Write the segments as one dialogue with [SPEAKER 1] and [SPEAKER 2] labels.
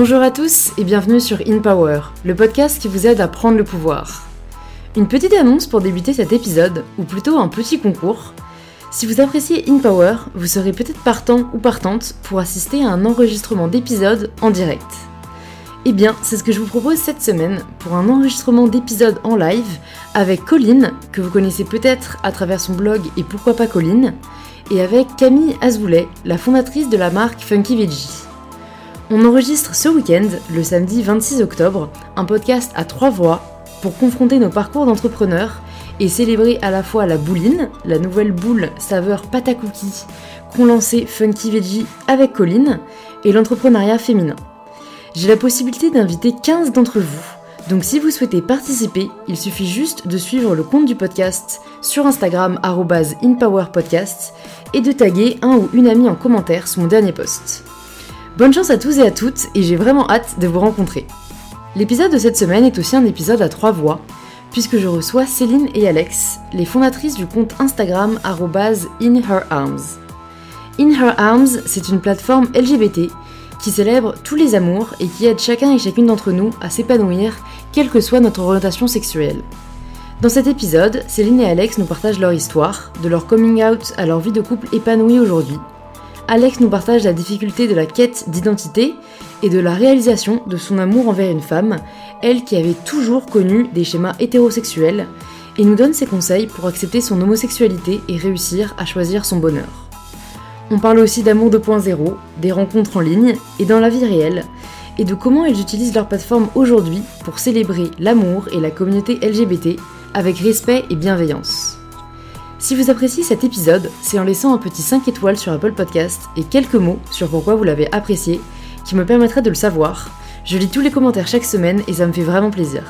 [SPEAKER 1] Bonjour à tous et bienvenue sur In Power, le podcast qui vous aide à prendre le pouvoir. Une petite annonce pour débuter cet épisode, ou plutôt un petit concours. Si vous appréciez In Power, vous serez peut-être partant ou partante pour assister à un enregistrement d'épisode en direct. Eh bien, c'est ce que je vous propose cette semaine pour un enregistrement d'épisode en live avec Colline, que vous connaissez peut-être à travers son blog et pourquoi pas Colline, et avec Camille Azoulay, la fondatrice de la marque Funky Veggie. On enregistre ce week-end, le samedi 26 octobre, un podcast à trois voix pour confronter nos parcours d'entrepreneurs et célébrer à la fois la bouline, la nouvelle boule saveur pâte à cookies qu'ont lancé Funky Veggie avec Colline, et l'entrepreneuriat féminin. J'ai la possibilité d'inviter 15 d'entre vous. Donc si vous souhaitez participer, il suffit juste de suivre le compte du podcast sur Instagram @inpowerpodcast et de taguer un ou une amie en commentaire sous mon dernier post. Bonne chance à tous et à toutes et j'ai vraiment hâte de vous rencontrer. L'épisode de cette semaine est aussi un épisode à trois voix puisque je reçois Céline et Alex, les fondatrices du compte Instagram @inherarms. In Her Arms, c'est une plateforme LGBT qui célèbre tous les amours et qui aide chacun et chacune d'entre nous à s'épanouir, quelle que soit notre orientation sexuelle. Dans cet épisode, Céline et Alex nous partagent leur histoire, de leur coming out à leur vie de couple épanouie aujourd'hui. Alex nous partage la difficulté de la quête d'identité et de la réalisation de son amour envers une femme, elle qui avait toujours connu des schémas hétérosexuels, et nous donne ses conseils pour accepter son homosexualité et réussir à choisir son bonheur. On parle aussi d'amour 2.0, des rencontres en ligne et dans la vie réelle, et de comment elles utilisent leur plateforme aujourd'hui pour célébrer l'amour et la communauté LGBT avec respect et bienveillance. Si vous appréciez cet épisode, c'est en laissant un petit 5 étoiles sur Apple Podcast et quelques mots sur pourquoi vous l'avez apprécié qui me permettraient de le savoir. Je lis tous les commentaires chaque semaine et ça me fait vraiment plaisir.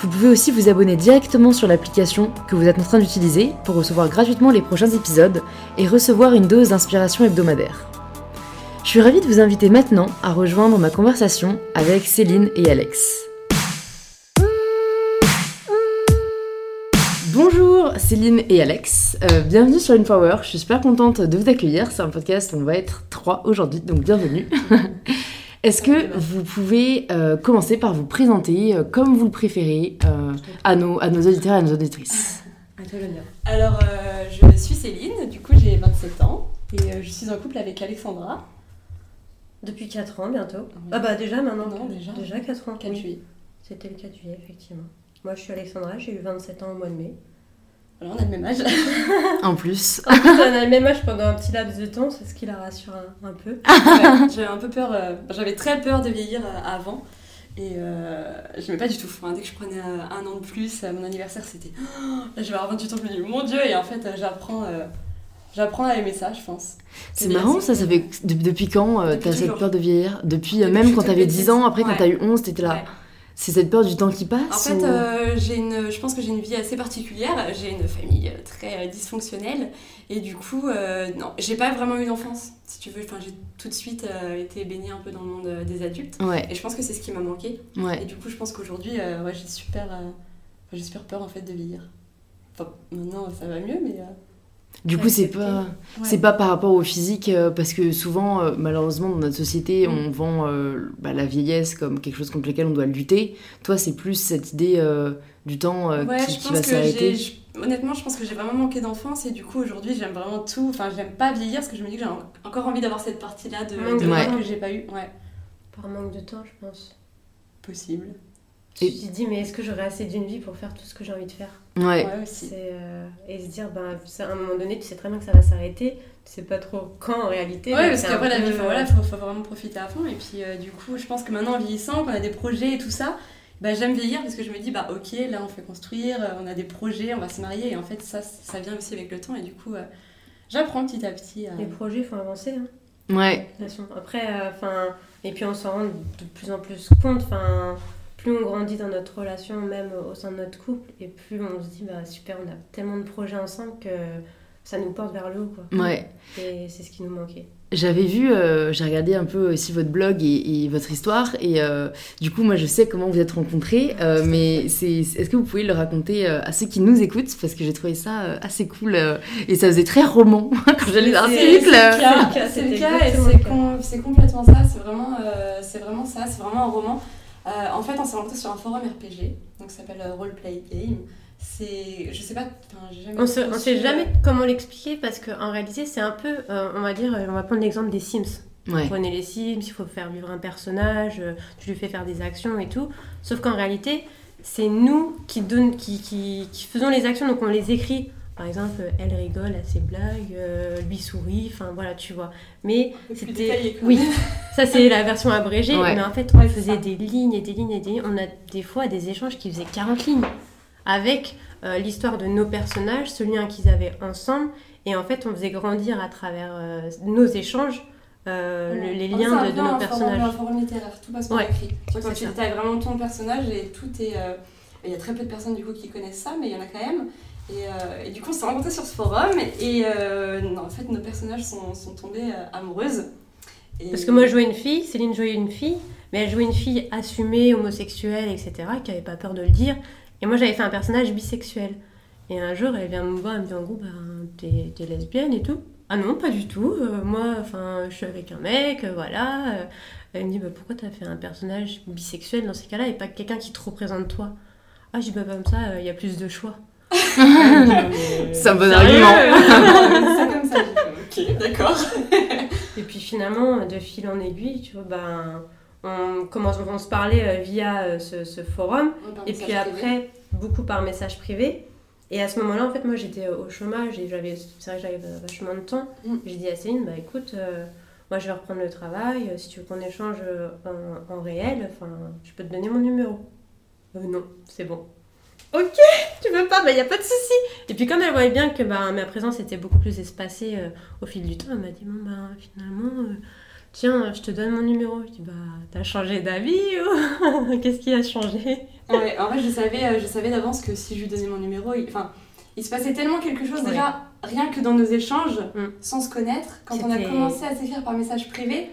[SPEAKER 1] Vous pouvez aussi vous abonner directement sur l'application que vous êtes en train d'utiliser pour recevoir gratuitement les prochains épisodes et recevoir une dose d'inspiration hebdomadaire. Je suis ravie de vous inviter maintenant à rejoindre ma conversation avec Céline et Alex. Bonjour Céline et Alex, euh, bienvenue sur InPower, je suis super contente de vous accueillir, c'est un podcast, on va être trois aujourd'hui, donc bienvenue. Est-ce que vous pouvez euh, commencer par vous présenter euh, comme vous le préférez euh, à, nos, à nos auditeurs et à nos auditrices?
[SPEAKER 2] Alors, je suis Céline, du coup j'ai 27 ans et je suis en couple avec Alexandra.
[SPEAKER 3] Depuis 4 ans bientôt. Ah bah déjà maintenant.
[SPEAKER 2] Non, déjà.
[SPEAKER 3] Déjà 4 ans.
[SPEAKER 2] 4
[SPEAKER 3] oui.
[SPEAKER 2] juillet.
[SPEAKER 3] C'était le 4 juillet, effectivement. Moi je suis Alexandra, j'ai eu 27 ans au mois de mai.
[SPEAKER 2] Alors on a le même âge.
[SPEAKER 1] En plus,
[SPEAKER 3] En plus, on a le même âge pendant un petit laps de temps, c'est ce qui la rassure un, un peu.
[SPEAKER 2] Ouais, j'avais un peu peur, euh, j'avais très peur de vieillir euh, avant. Et euh, je n'aimais pas du tout. Enfin, dès que je prenais euh, un an de plus, à mon anniversaire, c'était Oh, là, je vais avoir 28 ans, je me dis mon dieu. Et en fait, euh, j'apprends euh, j'apprends à aimer ça, je pense.
[SPEAKER 1] c'est marrant ça, ça fait depuis, depuis quand euh, t'as cette peur de vieillir? Depuis,
[SPEAKER 2] Depuis
[SPEAKER 1] même quand t'avais
[SPEAKER 2] toute
[SPEAKER 1] 10 ans, après quand t'as eu 11, t'étais là.
[SPEAKER 2] Ouais.
[SPEAKER 1] C'est cette peur du temps qui passe
[SPEAKER 2] En fait,
[SPEAKER 1] ou-
[SPEAKER 2] euh, j'ai une, je pense que j'ai une vie assez particulière. J'ai une famille euh, très euh, dysfonctionnelle. Et du coup, euh, non, j'ai pas vraiment eu d'enfance, si tu veux. Enfin, j'ai tout de suite euh, été baignée un peu dans le monde des adultes.
[SPEAKER 1] Ouais,
[SPEAKER 2] Et je pense que c'est ce qui m'a manqué. Et
[SPEAKER 1] ouais.
[SPEAKER 2] du coup, je pense qu'aujourd'hui, ouais, j'ai super, super peur en fait de vieillir. Enfin, maintenant, ça va mieux, mais.
[SPEAKER 1] Du coup, c'est pas,
[SPEAKER 2] ouais.
[SPEAKER 1] c'est pas par rapport au physique, euh, parce que souvent, euh, malheureusement, dans notre société,
[SPEAKER 2] Mm.
[SPEAKER 1] on vend euh, bah, la vieillesse comme quelque chose contre lequel on doit lutter. Toi, c'est plus cette idée euh, du temps euh,
[SPEAKER 2] Ouais,
[SPEAKER 1] qui,
[SPEAKER 2] je
[SPEAKER 1] qui
[SPEAKER 2] pense
[SPEAKER 1] va
[SPEAKER 2] que
[SPEAKER 1] s'arrêter.
[SPEAKER 2] j'ai. je- Honnêtement, je pense que j'ai vraiment manqué d'enfance et du coup, aujourd'hui, j'aime vraiment tout. Enfin, j'aime pas vieillir parce que je me dis que j'ai en- encore envie d'avoir cette partie-là de,
[SPEAKER 3] Manque
[SPEAKER 2] de
[SPEAKER 3] temps.
[SPEAKER 2] que j'ai pas eu. Ouais,
[SPEAKER 3] Par manque de temps, je pense.
[SPEAKER 2] possible.
[SPEAKER 3] Je
[SPEAKER 1] Et-
[SPEAKER 3] me suis dit, mais est-ce que j'aurai assez d'une vie pour faire tout ce que j'ai envie de faire?
[SPEAKER 1] Ouais.
[SPEAKER 2] Ouais, aussi.
[SPEAKER 3] C'est, euh, Et se dire, ben, ça, à un moment donné, tu sais très bien que ça va s'arrêter. Tu sais pas trop quand en réalité.
[SPEAKER 2] Ouais, parce qu'après la vie,
[SPEAKER 3] euh,
[SPEAKER 2] voilà, faut, faut vraiment profiter à fond. Et puis, euh, du coup, je pense que maintenant, en vieillissant, qu'on a des projets et tout ça, bah, j'aime vieillir parce que je me dis, bah, ok, là, on fait construire, euh, on a des projets, on va se marier. Et en fait, ça, ça vient aussi avec le temps. Et du coup, euh, j'apprends petit à petit.
[SPEAKER 3] Les projets, il faut avancer. Hein.
[SPEAKER 1] Ouais.
[SPEAKER 3] De toute façon. Après, euh, enfin, et puis on s'en rend de plus en plus compte. Enfin, plus on grandit dans notre relation, même au sein de notre couple, et plus on se dit, bah super, on a tellement de projets ensemble que ça nous porte vers le haut, quoi.
[SPEAKER 1] Ouais.
[SPEAKER 3] Et c'est ce qui nous manquait.
[SPEAKER 1] J'avais vu, euh, j'ai regardé un peu aussi votre blog et, et votre histoire, et euh, du coup, moi, je sais comment vous êtes rencontrés, euh, mais c'est, est-ce que vous pouvez le raconter euh, à ceux qui nous écoutent? Parce que j'ai trouvé ça euh, assez cool, euh, et ça faisait très roman quand
[SPEAKER 2] C'est-
[SPEAKER 1] l'article.
[SPEAKER 2] C'est le cas,
[SPEAKER 3] C'est
[SPEAKER 2] c'est le cas et
[SPEAKER 3] le
[SPEAKER 2] c'est
[SPEAKER 3] cas.
[SPEAKER 2] com- c'est complètement ça. C'est vraiment, euh, c'est vraiment ça. C'est vraiment un roman. Euh, en fait, on s'est rencontrés sur un forum RPG, donc ça s'appelle euh, Roleplay Game. C'est, je sais pas, enfin, j'ai jamais.
[SPEAKER 3] On sait, on sait jamais comment l'expliquer parce qu'en réalité, c'est un peu, euh, on va dire, on va prendre l'exemple des Sims.
[SPEAKER 1] Ouais.
[SPEAKER 3] Vous prenez les Sims, il faut faire vivre un personnage, tu lui fais faire des actions et tout. Sauf qu'en réalité, c'est nous qui, donne, qui, qui, qui faisons les actions, donc on les écrit. Par exemple, elle rigole à ses blagues, euh, lui sourit, enfin voilà, tu vois. Mais c'était. Oui, ça c'est la version abrégée,
[SPEAKER 1] Ouais.
[SPEAKER 3] mais en fait, on
[SPEAKER 2] Ouais,
[SPEAKER 3] faisait
[SPEAKER 2] ça.
[SPEAKER 3] des lignes et des lignes et des lignes. On a des fois des échanges qui faisaient 40 lignes avec euh, l'histoire de nos personnages, ce lien qu'ils avaient ensemble. Et en fait, on faisait grandir à travers euh, nos échanges euh, le- les liens de, nos
[SPEAKER 2] un
[SPEAKER 3] personnages.
[SPEAKER 2] Forum, un forum littéraire, tout passe par
[SPEAKER 3] Ouais,
[SPEAKER 2] écrit. Tu vois, quand tu détailles vraiment ton personnage et tout est. euh, Il y a très peu de personnes du coup qui connaissent ça, mais il y en a quand même. Et, euh, et du coup, on s'est rencontrés sur ce forum et euh, en fait, nos personnages sont, sont tombés euh, amoureuses.
[SPEAKER 3] Parce que moi, je jouais une fille, Céline jouait une fille, mais elle jouait une fille assumée, homosexuelle, etc., qui avait pas peur de le dire. Et moi, j'avais fait un personnage bisexuel. Et un jour, elle vient me voir, elle me dit en gros, ben, t'es lesbienne et tout. Ah non, pas du tout. moi, enfin, je suis avec un mec, voilà. Elle me dit, bah, pourquoi t'as fait un personnage bisexuel dans ces cas-là et pas quelqu'un qui te représente toi? Ah, je dis, bah, comme ça, il y a plus de choix.
[SPEAKER 1] C'est un bon
[SPEAKER 3] Sérieux
[SPEAKER 1] argument.
[SPEAKER 2] c'est comme ça. Ok, d'accord.
[SPEAKER 3] Et puis finalement, de fil en aiguille, tu vois, ben, on commence on se parlait euh, via euh, ce, ce forum. Et puis après, beaucoup par message privé. Et à ce moment-là, en fait, moi, j'étais euh, au chômage et j'avais, c'est vrai que j'avais vachement de temps.
[SPEAKER 2] Mm.
[SPEAKER 3] J'ai dit à Céline, bah écoute, euh, moi, je vais reprendre le travail. Si tu veux qu'on échange en, en réel, enfin, je peux te donner mon numéro. Euh, non, c'est bon. Ok, tu veux pas, bah y a pas de souci. Et puis comme elle voyait bien que bah, ma présence était beaucoup plus espacée euh, au fil du temps, elle m'a dit bon bah finalement, euh, tiens, je te donne mon numéro. Je dis bah t'as changé d'avis ou qu'est-ce qui a changé?
[SPEAKER 2] Ouais, en vrai, je savais, euh, je savais d'avance que si je lui donnais mon numéro, il, enfin, il se passait tellement quelque chose
[SPEAKER 3] Ouais.
[SPEAKER 2] déjà, rien que dans nos échanges,
[SPEAKER 3] Mm.
[SPEAKER 2] sans se connaître, quand on a commencé à s'écrire par message privé.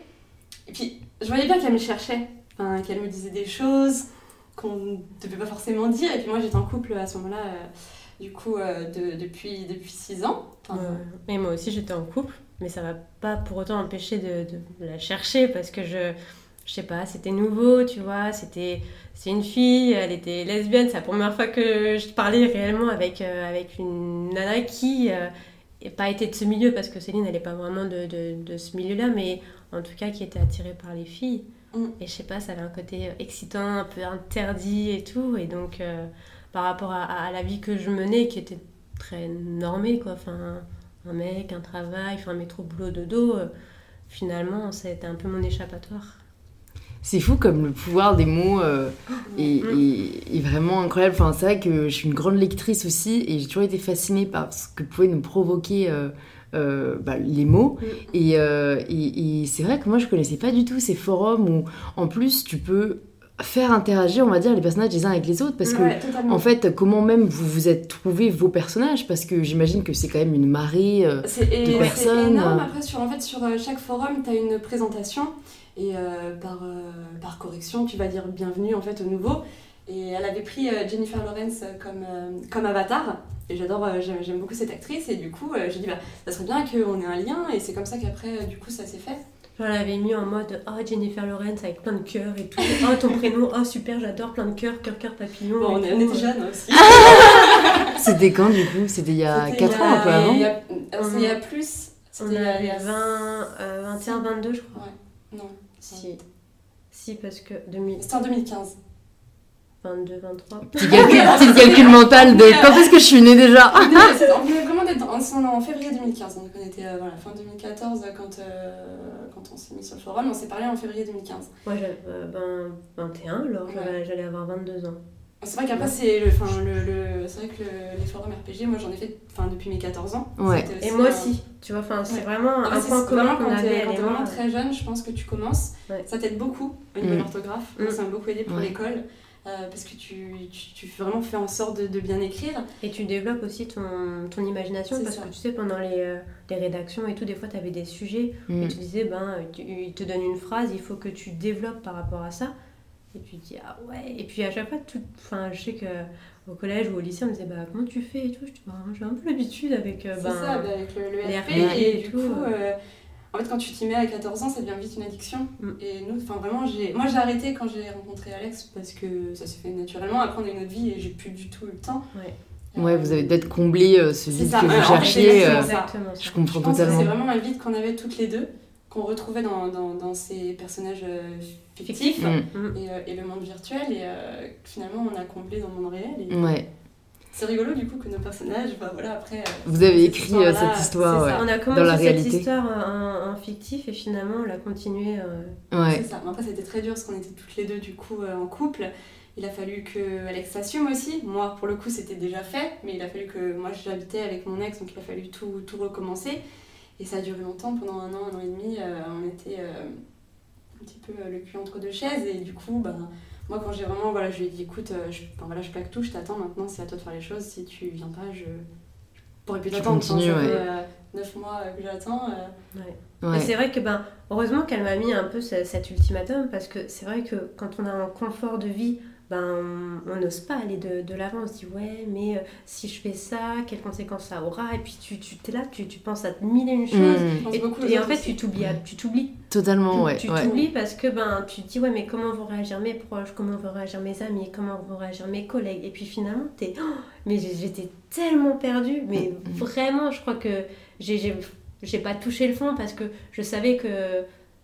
[SPEAKER 2] Et puis, je voyais bien qu'elle me cherchait, enfin, qu'elle me disait des choses qu'on ne devait pas forcément dire. Et puis moi, j'étais en couple à ce moment-là, euh, du coup, euh, de- depuis, depuis 6 ans. Enfin,
[SPEAKER 3] Et moi aussi j'étais en couple, mais ça m'a pas pour autant empêché de, de la chercher parce que je, je sais pas, c'était nouveau, tu vois, c'était c'est une fille, elle était lesbienne, c'est la première fois que je parlais réellement avec, euh, avec une nana qui n'a pas été de ce milieu parce que Céline elle pas vraiment de, de ce milieu-là, mais en tout cas qui était attirée par les filles.
[SPEAKER 2] Mm.
[SPEAKER 3] Et je sais pas, ça avait un côté excitant, un peu interdit et tout, et donc euh, par rapport à, à la vie que je menais qui était très normée quoi, enfin un mec, un travail, enfin métro, boulot, dodo, euh, finalement, ça a été un peu mon échappatoire.
[SPEAKER 1] C'est fou comme le pouvoir des mots euh, est,
[SPEAKER 3] Mm.
[SPEAKER 1] est- est vraiment incroyable. Enfin, c'est vrai que je suis une grande lectrice aussi et j'ai toujours été fascinée par ce que pouvaient nous provoquer euh, euh, bah, les mots.
[SPEAKER 3] Mm.
[SPEAKER 1] Et, euh, et- et c'est vrai que moi je connaissais pas du tout ces forums où en plus tu peux faire interagir, on va dire, les personnages les uns avec les autres parce que
[SPEAKER 2] ouais,
[SPEAKER 1] en fait, comment même vous vous êtes trouvé vos personnages Parce que j'imagine que c'est quand même une marée. euh,
[SPEAKER 2] C'est
[SPEAKER 1] de
[SPEAKER 2] c'est
[SPEAKER 1] personnes.
[SPEAKER 2] énorme. Après, sur, en fait, sur euh, chaque forum, tu as une présentation. Et euh, par, euh, par correction, tu vas dire bienvenue en fait au nouveau. Et elle avait pris Jennifer Lawrence comme, comme avatar. Et j'adore, euh, j'aime j'aime beaucoup cette actrice. Et du coup, euh, j'ai dit, bah, ça serait bien qu'on ait un lien. Et c'est comme ça qu'après, euh, du coup, ça s'est fait.
[SPEAKER 3] Je l'avais mis en mode Oh Jennifer Lawrence avec plein de cœurs et tout. Oh ton prénom, oh super, j'adore, plein de cœurs, cœur, cœur, papillon.
[SPEAKER 2] Bon, on, est- était jeunes aussi.
[SPEAKER 1] C'était quand du coup? C'était il y a
[SPEAKER 2] C'était
[SPEAKER 1] 4
[SPEAKER 2] il y a-
[SPEAKER 1] ans, un peu avant?
[SPEAKER 2] il y a- alors, c'est il y a plus.
[SPEAKER 3] On
[SPEAKER 2] C'était il y a- il y
[SPEAKER 3] avait
[SPEAKER 2] a
[SPEAKER 3] 20, euh, 21, 22, je crois.
[SPEAKER 2] Non,
[SPEAKER 3] Si. Si, parce que 2000,
[SPEAKER 2] c'était en 2015.
[SPEAKER 3] 22, 23.
[SPEAKER 1] Petit calcul, petit calcul mental de quand est-ce que je suis née déjà
[SPEAKER 2] on venait vraiment d'être en, en- en février 2015, donc on était euh, voilà, fin 2014 quand, euh, quand on s'est mis sur le forum, on s'est parlé en février 2015.
[SPEAKER 3] Moi j'avais euh, ben, 21, alors j'allais avoir 22 ans.
[SPEAKER 2] C'est vrai qu'après, c'est le, enfin, le, le- c'est vrai que le- les forums RPG, moi j'en ai fait depuis mes 14 ans.
[SPEAKER 1] Ouais.
[SPEAKER 3] Et moi aussi, tu vois, c'est
[SPEAKER 2] Ouais.
[SPEAKER 3] vraiment
[SPEAKER 2] Ah,
[SPEAKER 3] un point commun qu'on
[SPEAKER 2] quand t'es
[SPEAKER 3] avait.
[SPEAKER 2] quand vraiment très jeune, je pense que tu commences.
[SPEAKER 3] Ouais.
[SPEAKER 2] Ça t'aide beaucoup au niveau
[SPEAKER 1] Mm.
[SPEAKER 2] de l'orthographe. Moi,
[SPEAKER 3] Mm.
[SPEAKER 2] Ça m'a beaucoup aidé pour
[SPEAKER 1] Ouais.
[SPEAKER 2] l'école. Euh, parce que tu, tu, tu vraiment fais en sorte de, de bien écrire.
[SPEAKER 3] Et tu développes aussi ton, ton imagination parce
[SPEAKER 2] ça.
[SPEAKER 3] que tu sais, pendant les, euh, les rédactions et tout, des fois, tu avais des sujets
[SPEAKER 1] Mm.
[SPEAKER 3] et tu disais, ben, tu- il te donne une phrase, il faut que tu développes par rapport à ça. Et tu te dis, ah ouais. Et puis à chaque fois, tout, enfin, je sais qu'au collège ou au lycée, on me disait, bah, comment tu fais et tout? Je dis, bah, j'ai un peu l'habitude avec. euh,
[SPEAKER 2] C'est
[SPEAKER 3] ben,
[SPEAKER 2] ça, bah, avec le, le RP.
[SPEAKER 3] RP
[SPEAKER 2] Et,
[SPEAKER 3] et
[SPEAKER 2] du
[SPEAKER 3] tout,
[SPEAKER 2] coup,
[SPEAKER 3] euh.
[SPEAKER 2] Euh, en fait, quand tu t'y mets à 14 ans, ça devient vite une addiction.
[SPEAKER 3] Mm.
[SPEAKER 2] Et nous, enfin vraiment, j'ai, moi j'ai arrêté quand j'ai rencontré Alex parce que ça s'est fait naturellement. Après, on a une autre vie et j'ai plus du tout eu le temps.
[SPEAKER 3] Ouais.
[SPEAKER 1] Ouais, vous avez peut-être comblé euh, ce
[SPEAKER 2] C'est
[SPEAKER 1] vide
[SPEAKER 2] ça,
[SPEAKER 1] que vous cherchiez. euh,
[SPEAKER 2] ça.
[SPEAKER 3] Exactement. ça.
[SPEAKER 1] je comprends
[SPEAKER 2] Je pense que
[SPEAKER 1] totalement.
[SPEAKER 2] c'est vraiment un vide qu'on avait toutes les deux, qu'on retrouvait dans, dans, dans ces personnages euh, fictifs.
[SPEAKER 1] Mm.
[SPEAKER 2] Et, euh, et le monde virtuel, et euh, que finalement on a comblé dans le monde réel. Et
[SPEAKER 1] Ouais.
[SPEAKER 2] C'est rigolo du coup que nos personnages, bah voilà, après. euh,
[SPEAKER 1] Vous avez écrit euh, cette histoire,
[SPEAKER 2] c'est
[SPEAKER 1] ouais.
[SPEAKER 2] ça.
[SPEAKER 3] On a
[SPEAKER 1] Dans
[SPEAKER 3] commencé
[SPEAKER 1] la
[SPEAKER 3] cette
[SPEAKER 1] réalité.
[SPEAKER 3] histoire en, en fictif et finalement, on l'a continué. euh,
[SPEAKER 1] Ouais.
[SPEAKER 2] C'est ça. Mais après, c'était très dur parce qu'on était toutes les deux du coup euh, en couple. Il a fallu que Alex s'assume aussi. Moi, pour le coup, c'était déjà fait, mais il a fallu que moi j'habitais avec mon ex, donc il a fallu tout, tout recommencer. Et ça a duré longtemps, pendant un an, un an et demi, euh, on était euh, un petit peu euh, le cul entre deux chaises. Et du coup, bah, moi, quand j'ai vraiment, voilà, je lui ai dit, écoute, euh, je, enfin, voilà, je plaque tout, je t'attends maintenant, c'est à toi de faire les choses. Si tu viens pas, je, je pourrais plus t'attendre. Ça
[SPEAKER 1] ouais.
[SPEAKER 2] fait euh, neuf mois euh, que j'attends. euh,
[SPEAKER 1] Ouais.
[SPEAKER 3] c'est vrai que, ben, heureusement qu'elle m'a mis un peu ce- cet ultimatum parce que c'est vrai que quand on a un confort de vie, ben, on- n'ose pas aller de, de l'avant. On se dit, ouais, mais euh, si je fais ça, quelles conséquences ça aura? Et puis tu, tu es là, tu, tu penses à mille et une choses.
[SPEAKER 1] Mm.
[SPEAKER 2] je pense
[SPEAKER 3] Et, en fait, tu t'oublies, tu t'oublies.
[SPEAKER 1] Totalement, ouais.
[SPEAKER 3] tu
[SPEAKER 1] ouais.
[SPEAKER 3] t'oublies parce que ben, tu te dis, ouais, mais comment vont réagir mes proches, comment vont réagir mes amis, comment vont réagir mes collègues? Et puis finalement, t'es. Oh, mais j'étais tellement perdue, mais
[SPEAKER 1] Mm.
[SPEAKER 3] vraiment, je crois que j'ai- j'ai j'ai pas touché le fond parce que je savais que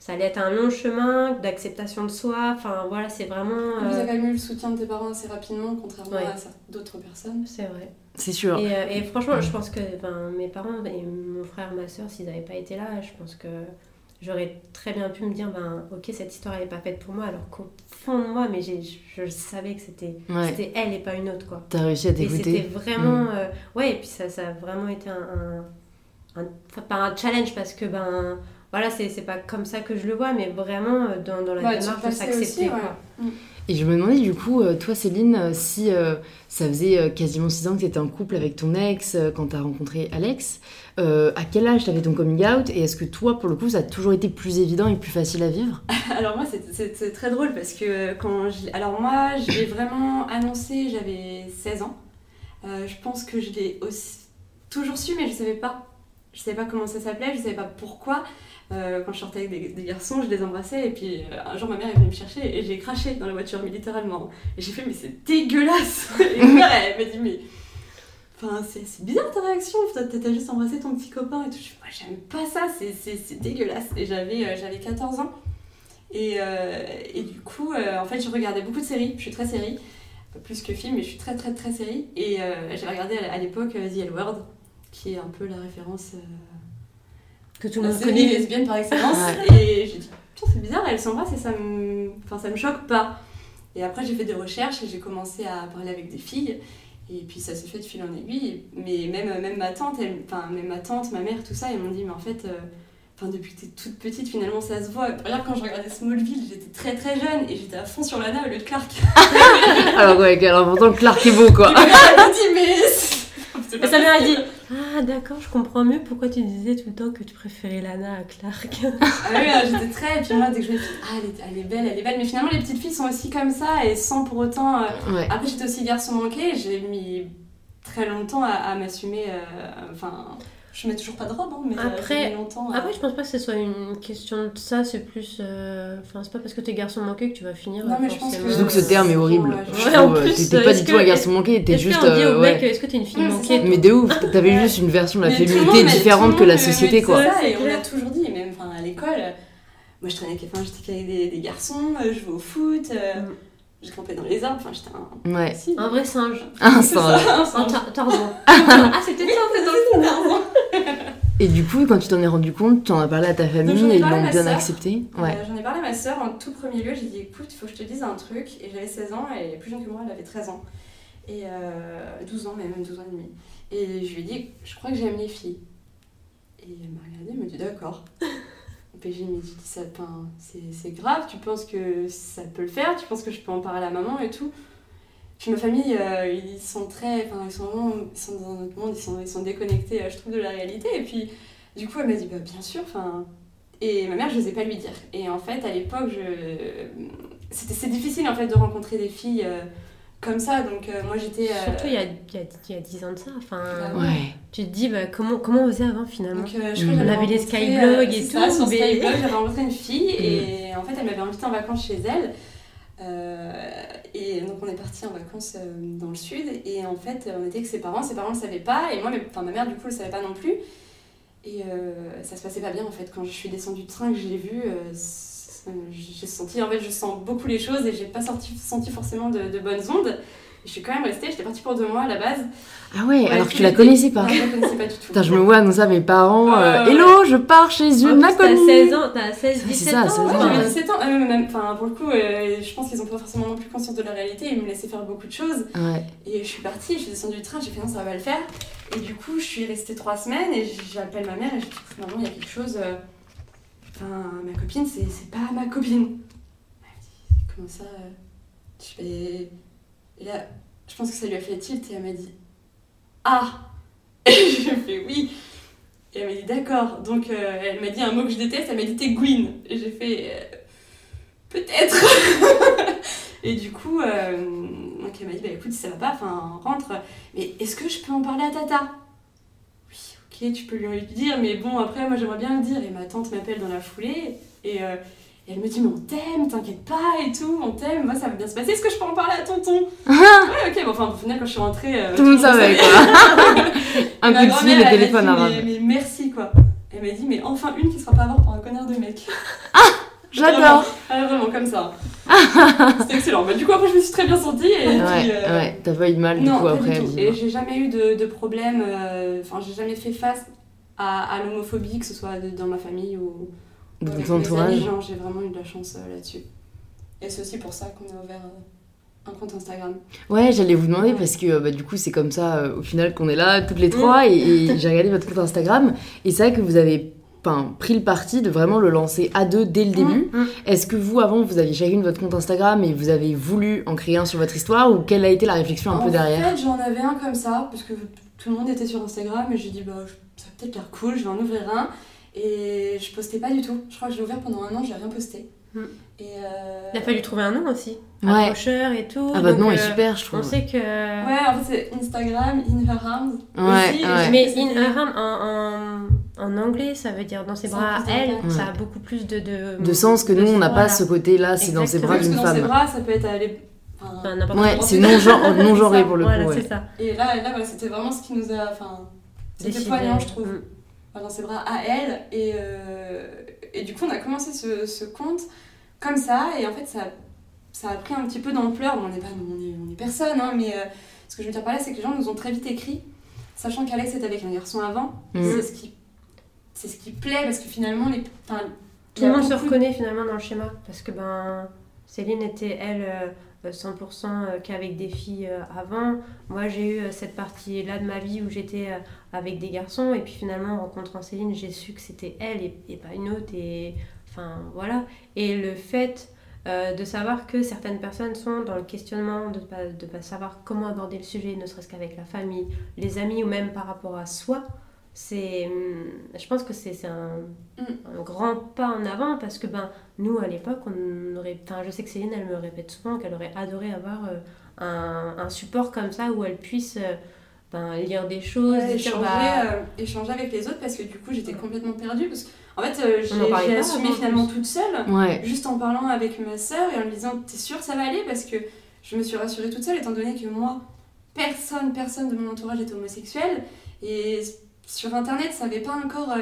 [SPEAKER 3] ça allait être un long chemin d'acceptation de soi. Enfin, voilà, c'est vraiment.
[SPEAKER 2] Vous
[SPEAKER 3] euh,
[SPEAKER 2] avez quand même eu le soutien de tes parents assez rapidement, contrairement
[SPEAKER 3] Ouais.
[SPEAKER 2] à d'autres personnes.
[SPEAKER 3] c'est vrai.
[SPEAKER 1] C'est sûr.
[SPEAKER 3] Et, euh, et franchement, je pense que ben, mes parents et mon frère, ma soeur, s'ils n'avaient pas été là, je pense que j'aurais très bien pu me dire, ben, ok, cette histoire n'est pas faite pour moi, alors qu'au fond de moi, mais j'ai- je, je savais que c'était
[SPEAKER 1] Ouais.
[SPEAKER 3] c'était elle et pas une autre, quoi.
[SPEAKER 1] T'as réussi à
[SPEAKER 3] Et c'était
[SPEAKER 1] t'écouter.
[SPEAKER 3] vraiment...
[SPEAKER 1] Mm.
[SPEAKER 3] euh, ouais, et puis ça, ça a vraiment été un... un, un- enfin, pas un challenge, parce que, ben... Voilà, c'est c'est pas comme ça que je le vois, mais vraiment euh, dans, dans la
[SPEAKER 2] Ouais, tu
[SPEAKER 3] démarche de s'accepter,
[SPEAKER 2] ouais.
[SPEAKER 3] quoi.
[SPEAKER 1] Et je me demandais du coup, euh, toi Céline, euh, si euh, ça faisait quasiment 6 ans que tu étais en couple avec ton ex quand tu as rencontré Alex, euh, à quel âge t'avais ton coming out et est-ce que toi pour le coup ça a toujours été plus évident et plus facile à vivre?
[SPEAKER 2] Alors moi, c'est- très drôle parce que quand je... Alors moi, je l'ai vraiment annoncé, j'avais 16 ans. Euh, je pense que je l'ai aussi toujours su, mais je savais pas. Je savais pas comment ça s'appelait, je savais pas pourquoi. Euh, quand je sortais avec des, garçons, je les embrassais et puis euh, un jour ma mère est venue me chercher et j'ai craché dans la voiture, mais littéralement. Et j'ai fait, mais c'est dégueulasse Et ma mère, elle m'a dit, mais. Enfin, c'est bizarre ta réaction, t'as juste embrassé ton petit copain et tout. Je moi j'aime pas ça, c'est- dégueulasse. Et j'avais euh, j'avais 14 ans. Et, et du coup, en fait, je regardais beaucoup de séries. Je suis très série, plus que film, mais je suis très très très série. Et euh, j'avais regardé à l'époque The L Word, qui est un peu la référence.
[SPEAKER 3] Que tout le monde connaît.
[SPEAKER 2] lesbienne par excellence.
[SPEAKER 1] Ouais.
[SPEAKER 2] Et j'ai dit, putain, c'est bizarre, elles s'embrassent et ça me... Enfin, ça me choque pas. Et après, j'ai fait des recherches et j'ai commencé à parler avec des filles. Et puis ça s'est fait de fil en aiguille. Mais même, même ma tante, elle- enfin, même ma tante, ma mère, tout ça, ils m'ont dit, mais en fait, euh, enfin, depuis que t'es toute petite, finalement, ça se voit. Regarde, quand je regardais Smallville, j'étais très très jeune et j'étais à fond sur Lana au lieu de Clark.
[SPEAKER 1] Alors ouais, alors pourtant Clark est beau quoi.
[SPEAKER 2] Elle m'a dit, mais. pas
[SPEAKER 3] sa mère a dit. Ah, d'accord, je comprends mieux pourquoi tu disais tout le temps que tu préférais Lana à Clark.
[SPEAKER 2] Ah oui, j'étais très. Et puis moi, dès que je me dis, ah, elle est, elle est belle, elle est belle. Mais finalement, les petites filles sont aussi comme ça et sans pour autant. euh,
[SPEAKER 1] Ouais.
[SPEAKER 2] Après, j'étais aussi garçon manqué. J'ai mis très longtemps à, à m'assumer. euh, Enfin, je mets toujours pas de robe, hein, mais euh,
[SPEAKER 3] Après-
[SPEAKER 2] longtemps.
[SPEAKER 3] Après, je pense pas que ce soit une question de ça, c'est plus. euh, Enfin, c'est pas parce que t'es garçon manqué que tu vas finir.
[SPEAKER 2] Non,
[SPEAKER 3] euh,
[SPEAKER 2] mais je pense que-
[SPEAKER 1] Surtout que ce
[SPEAKER 3] euh,
[SPEAKER 1] terme est horrible.
[SPEAKER 2] Ouais,
[SPEAKER 1] Je
[SPEAKER 3] ouais, en
[SPEAKER 1] trouve,
[SPEAKER 3] plus,
[SPEAKER 1] t'étais pas du tout un garçon manqué, t'es juste.
[SPEAKER 3] qu'on dit
[SPEAKER 1] euh,
[SPEAKER 3] au
[SPEAKER 1] ouais.
[SPEAKER 3] mec, est-ce que t'es une fille manquée.
[SPEAKER 1] Mais de ouf, t'avais juste une version de la féminité différente que la société quoi.
[SPEAKER 2] ça, et on l'a toujours dit, même enfin, à l'école. euh, Moi, je traînais j'étais qu'avec des, garçons, euh, je jouais au foot, euh,
[SPEAKER 3] Mm.
[SPEAKER 2] Je campais dans les arbres, enfin, j'étais un.
[SPEAKER 1] Ouais.
[SPEAKER 2] Si,
[SPEAKER 3] Un vrai singe.
[SPEAKER 1] Ah, ça.
[SPEAKER 2] un
[SPEAKER 3] Un
[SPEAKER 2] singe.
[SPEAKER 3] Tarzan. ah, c'était ça en fait dans le
[SPEAKER 2] Tarzan.
[SPEAKER 1] Et du coup, quand tu t'en es rendu compte, tu en as parlé à ta famille
[SPEAKER 2] j'en ai
[SPEAKER 1] et ils
[SPEAKER 2] parlé à
[SPEAKER 1] l'ont
[SPEAKER 2] ma
[SPEAKER 1] bien accepté. Ouais.
[SPEAKER 2] Euh, J'en ai parlé à ma soeur en tout premier lieu. J'ai dit écoute, il faut que je te dise un truc. Et j'avais 16 ans, et plus jeune que moi, elle avait 13 ans. Et euh, 12 ans, même 12 ans et demi. Et je lui ai dit je crois que j'aime les filles. Et elle m'a regardée, elle m'a dit d'accord. Et j'ai dit ça, c'est grave, tu penses que ça peut le faire, tu penses que je peux en parler à maman et tout? Puis ma famille, euh, ils sont très. Enfin, ils sont vraiment. Ils sont dans notre monde, ils sont, ils sont déconnectés, euh, je trouve, de la réalité. Et puis, du coup, elle m'a dit, bah, bien sûr, enfin. Et ma mère, je n'osais pas lui dire. Et en fait, à l'époque, je. C'était, c'est difficile, en fait, de rencontrer des filles. euh, comme ça, donc euh, moi j'étais. euh,
[SPEAKER 3] Surtout il y a, il y, a, il y a 10 ans de ça. Enfin,
[SPEAKER 2] Bah
[SPEAKER 1] Ouais.
[SPEAKER 3] tu te dis bah, comment, comment on faisait avant finalement
[SPEAKER 2] Donc, euh, je
[SPEAKER 1] Mm.
[SPEAKER 2] crois
[SPEAKER 3] On avait les skyblogs et tout,
[SPEAKER 2] ça, sur
[SPEAKER 3] mais-
[SPEAKER 2] Skyblog, j'avais rencontré une fille et en fait, elle m'avait invitée en vacances chez elle. Euh, et donc, on est parti en vacances euh, dans le sud. Et en fait, on était avec ses parents. Ses parents ne le savaient pas. Et moi, enfin, ma mère, du coup, ne le savait pas non plus. Et euh, ça se passait pas bien en fait. Quand je suis descendue de train, que je l'ai vue, euh, c'est- j'ai senti, en fait, je sens beaucoup les choses et j'ai pas sorti, senti forcément de, de bonnes ondes. Et je suis quand même restée, j'étais partie pour deux mois à la base.
[SPEAKER 1] Ah ouais,
[SPEAKER 2] Ouais,
[SPEAKER 1] alors que tu la connaissais pas.
[SPEAKER 2] Non, je la connaissais pas du tout.
[SPEAKER 1] Putain, je me vois annoncer à mes parents euh,
[SPEAKER 2] Ouais, ouais,
[SPEAKER 1] Hello, je pars chez une
[SPEAKER 3] plus, T'as
[SPEAKER 1] inconnue
[SPEAKER 3] 16 ans, t'as 16,
[SPEAKER 1] C'est
[SPEAKER 3] 17
[SPEAKER 1] ça,
[SPEAKER 3] ans.
[SPEAKER 1] 16
[SPEAKER 2] Ouais, j'avais
[SPEAKER 1] ouais.
[SPEAKER 2] 17 ans, euh, même, enfin, pour le coup, euh, je pense qu'ils ont pas forcément non plus conscience de la réalité, ils me laissaient faire beaucoup de choses.
[SPEAKER 1] Ouais.
[SPEAKER 2] Et je suis partie, je suis descendue du train, j'ai fait non, ça va le faire. Et du coup, je suis restée trois semaines et j'appelle ma mère et je dis maman, il y a quelque chose. euh, Enfin, ma copine, c'est pas ma copine. Elle me dit comment ça euh Je fais. Et là, je pense que ça lui a fait tilt et elle m'a dit Ah Et je fais oui. Et elle m'a dit d'accord. Donc euh, elle m'a dit un mot que je déteste, elle m'a dit t'es Gwyn. Et j'ai fait euh, peut-être. et du coup, donc elle m'a dit bah écoute, si ça va pas, enfin rentre. Mais est-ce que je peux en parler à Tata? Ok, tu peux lui dire, mais bon, après, moi j'aimerais bien le dire. Et ma tante m'appelle dans la foulée et. euh, et elle me dit, mais on t'aime, t'inquiète pas et tout, on t'aime, moi ça va bien se passer, est-ce que je peux en parler à tonton? Ouais, ok, bon, enfin, au final, quand je suis rentrée. euh,
[SPEAKER 1] Tout le monde savait quoi. Un coup de fil, le téléphone
[SPEAKER 2] dit,
[SPEAKER 1] arabe.
[SPEAKER 2] mais, mais merci quoi. Elle m'a dit, mais enfin une qui sera pas avoir pour un connard de mec.
[SPEAKER 1] J'adore
[SPEAKER 2] Ah, vraiment, comme ça. C'était excellent. Bah, du coup, après, je me suis très bien sentie. Et puis,
[SPEAKER 1] Ouais,
[SPEAKER 2] euh,
[SPEAKER 1] ouais, t'as pas eu de mal du
[SPEAKER 2] non,
[SPEAKER 1] coup après.
[SPEAKER 2] du tout.
[SPEAKER 1] visiblement.
[SPEAKER 2] Et j'ai jamais eu de, de problème. euh, Enfin, j'ai jamais fait face à, à l'homophobie, que ce soit de- dans ma famille ou
[SPEAKER 1] Dans ton entourage.
[SPEAKER 2] j'ai vraiment eu de la chance euh, là-dessus. Et c'est aussi pour ça qu'on a ouvert un compte Instagram.
[SPEAKER 1] Ouais, j'allais vous demander
[SPEAKER 2] Ouais.
[SPEAKER 1] parce que bah, du coup, c'est comme ça euh, au final qu'on est là toutes les trois et, et j'ai regardé votre compte Instagram et c'est vrai que vous avez enfin, pris le parti de vraiment le lancer à deux dès le début.
[SPEAKER 3] Mm.
[SPEAKER 1] Est-ce que vous, avant, vous aviez chacune votre compte Instagram et vous avez voulu en créer un sur votre histoire ou quelle a été la réflexion un
[SPEAKER 2] en
[SPEAKER 1] peu derrière
[SPEAKER 2] fait, j'en avais un comme ça, parce que tout le monde était sur Instagram et j'ai dit, bah, ça va peut-être l'air cool, je vais en ouvrir un. Et je postais pas du tout. Je crois que je l'ai ouvert pendant un an, j'ai rien posté.
[SPEAKER 3] Mm.
[SPEAKER 2] Et euh,
[SPEAKER 3] Il a fallu trouver un nom aussi.
[SPEAKER 1] Ouais.
[SPEAKER 3] Accrocheur et tout.
[SPEAKER 1] Ah, votre
[SPEAKER 3] donc,
[SPEAKER 1] nom est
[SPEAKER 3] euh,
[SPEAKER 1] super, je
[SPEAKER 3] On
[SPEAKER 1] trouve.
[SPEAKER 3] sait que.
[SPEAKER 2] Ouais, en fait, c'est Instagram, In Her Arms.
[SPEAKER 1] Ouais,
[SPEAKER 2] aussi,
[SPEAKER 1] ouais.
[SPEAKER 3] Mais in her arm, en, en, en anglais, ça veut dire dans ses bras à elle,
[SPEAKER 2] d'impact.
[SPEAKER 3] ça a
[SPEAKER 1] Ouais.
[SPEAKER 3] beaucoup plus de. De,
[SPEAKER 1] De sens que nous, on n'a pas ce côté-là, c'est dans ses bras d'une
[SPEAKER 2] dans ses
[SPEAKER 1] femme.
[SPEAKER 2] bras, ça peut être aller. enfin,
[SPEAKER 3] Enfin, n'importe
[SPEAKER 1] Ouais, c'est non-gen- non-genré pour le
[SPEAKER 3] Voilà,
[SPEAKER 1] coup. ouais.
[SPEAKER 3] c'est ça.
[SPEAKER 2] Et là, là voilà, c'était vraiment ce qui nous a. Enfin, c'était poignant, je trouve.
[SPEAKER 3] Mm.
[SPEAKER 2] Dans ses bras à elle. Et, euh, et du coup, on a commencé ce, ce compte comme ça. Et en fait, ça, ça a pris un petit peu d'ampleur. Bon, on n'est pas, on est, on est personne, hein, mais euh, ce que je veux dire par là, c'est que les gens nous ont très vite écrit, sachant qu'Alex était avec un garçon avant.
[SPEAKER 1] Mm.
[SPEAKER 2] C'est ce qui, c'est ce qui plaît parce que finalement, les,
[SPEAKER 3] Tout le monde se reconnaît finalement dans le schéma parce que ben Céline était elle euh, 100% euh, qu'avec des filles euh, avant. Moi j'ai eu euh, cette partie là de ma vie où j'étais euh, avec des garçons et puis finalement en rencontrant Céline j'ai su que c'était elle et, pas une autre et enfin voilà. Et le fait euh, de savoir que certaines personnes sont dans le questionnement, de ne de pas savoir comment aborder le sujet, ne serait-ce qu'avec la famille, les amis ou même par rapport à soi, c'est, hum, je pense que c'est c'est un,
[SPEAKER 2] Mm.
[SPEAKER 3] un grand pas en avant parce que ben, nous à l'époque, on aurait, enfin, je sais que Céline, elle me répète souvent qu'elle aurait adoré avoir euh, un, un support comme ça où elle puisse euh, ben, lire des choses,
[SPEAKER 2] Ouais, échanger,
[SPEAKER 3] bah,
[SPEAKER 2] euh, échanger avec les autres parce que du coup j'étais complètement perdue parce qu'en fait euh,
[SPEAKER 3] On en
[SPEAKER 2] j'ai
[SPEAKER 3] parlait
[SPEAKER 2] j'ai
[SPEAKER 3] pas
[SPEAKER 2] assumé finalement toute seule
[SPEAKER 1] Ouais.
[SPEAKER 2] juste en parlant avec ma sœur et en lui disant t'es sûre que ça va aller parce que je me suis rassurée toute seule étant donné que moi personne personne de mon entourage était homosexuel et sur internet ça avait pas encore euh,